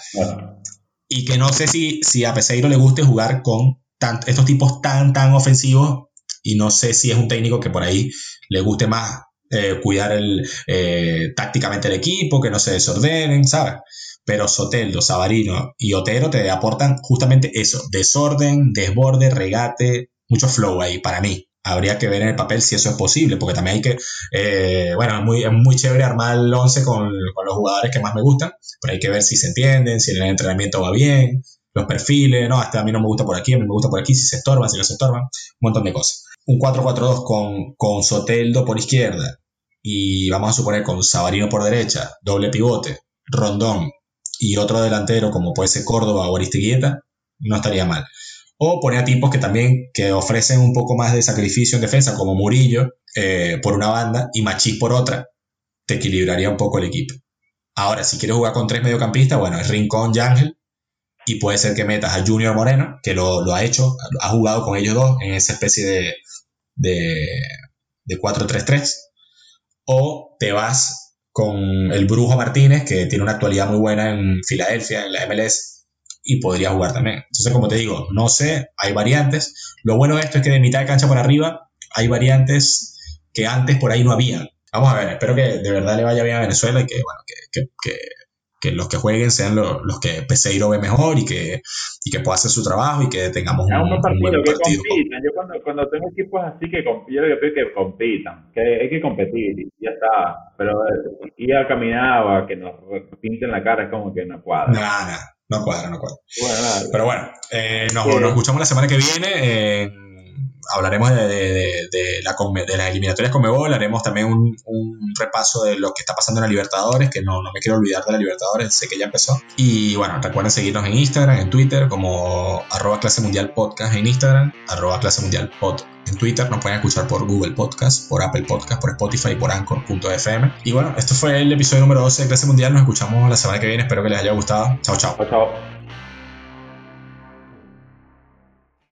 Y que no sé si, si a Peseiro le guste jugar con estos tipos tan, tan ofensivos y no sé si es un técnico que por ahí le guste más eh, cuidar el, eh, tácticamente el equipo, que no se desordenen, ¿sabes? Pero Soteldo, Savarino y Otero te aportan justamente eso, desorden, desborde, regate, mucho flow ahí para mí habría que ver en el papel si eso es posible, porque también hay que, eh, bueno, es muy, es muy chévere armar el 11 con, con, los jugadores que más me gustan, pero hay que ver si se entienden, si el entrenamiento va bien, los perfiles, no, hasta a mí no me gusta por aquí, a mí me gusta por aquí, si se estorban, si no se estorban, un montón de cosas. Un 4-4-2 con, con Soteldo por izquierda y vamos a suponer con Sabarino por derecha, doble pivote, Rondón y otro delantero como puede ser Córdoba o Aristiguieta, no estaría mal o poner a tipos que también que ofrecen un poco más de sacrificio en defensa, como Murillo eh, por una banda y Machís por otra, te equilibraría un poco el equipo. Ahora, si quieres jugar con tres mediocampistas, bueno, es Rincón y Ángel, y puede ser que metas a Junior Moreno, que lo, ha hecho, ha jugado con ellos dos en esa especie de, de, de 4-3-3, o te vas con el Brujo Martínez, que tiene una actualidad muy buena en Filadelfia, en la MLS, y podría jugar también. Entonces, como te digo, no sé, hay variantes. Lo bueno de esto es que de mitad de cancha por arriba hay variantes que antes por ahí no había. Vamos a ver, espero que de verdad le vaya bien a Venezuela y que, bueno, que, que, que, los que jueguen sean los, que Peseiro ve mejor y que, y que pueda hacer su trabajo y que tengamos un, un, partido, que Compitan. Yo cuando, cuando tengo equipos así que yo lo que que compitan, que hay que competir y ya está. Pero ir a caminar o a que nos pinten la cara es como que no cuadra. Nada, no cuadra, no cuadra. Pero bueno, eh, nos, escuchamos la semana que viene. Eh, hablaremos de, de, de las eliminatorias con Mebol, haremos también un, repaso de lo que está pasando en la Libertadores, que no, no me quiero olvidar de la Libertadores, sé que ya empezó. Y bueno, recuerden seguirnos en Instagram, en Twitter, como arroba clase mundial podcast en Instagram, arroba clase mundial pod en Twitter, nos pueden escuchar por Google Podcast, por Apple Podcast, por Spotify, por Anchor.fm. Y bueno, esto fue el episodio número 12 de Clase Mundial. Nos escuchamos la semana que viene. Espero que les haya gustado. Chao, chao. Chao, chao.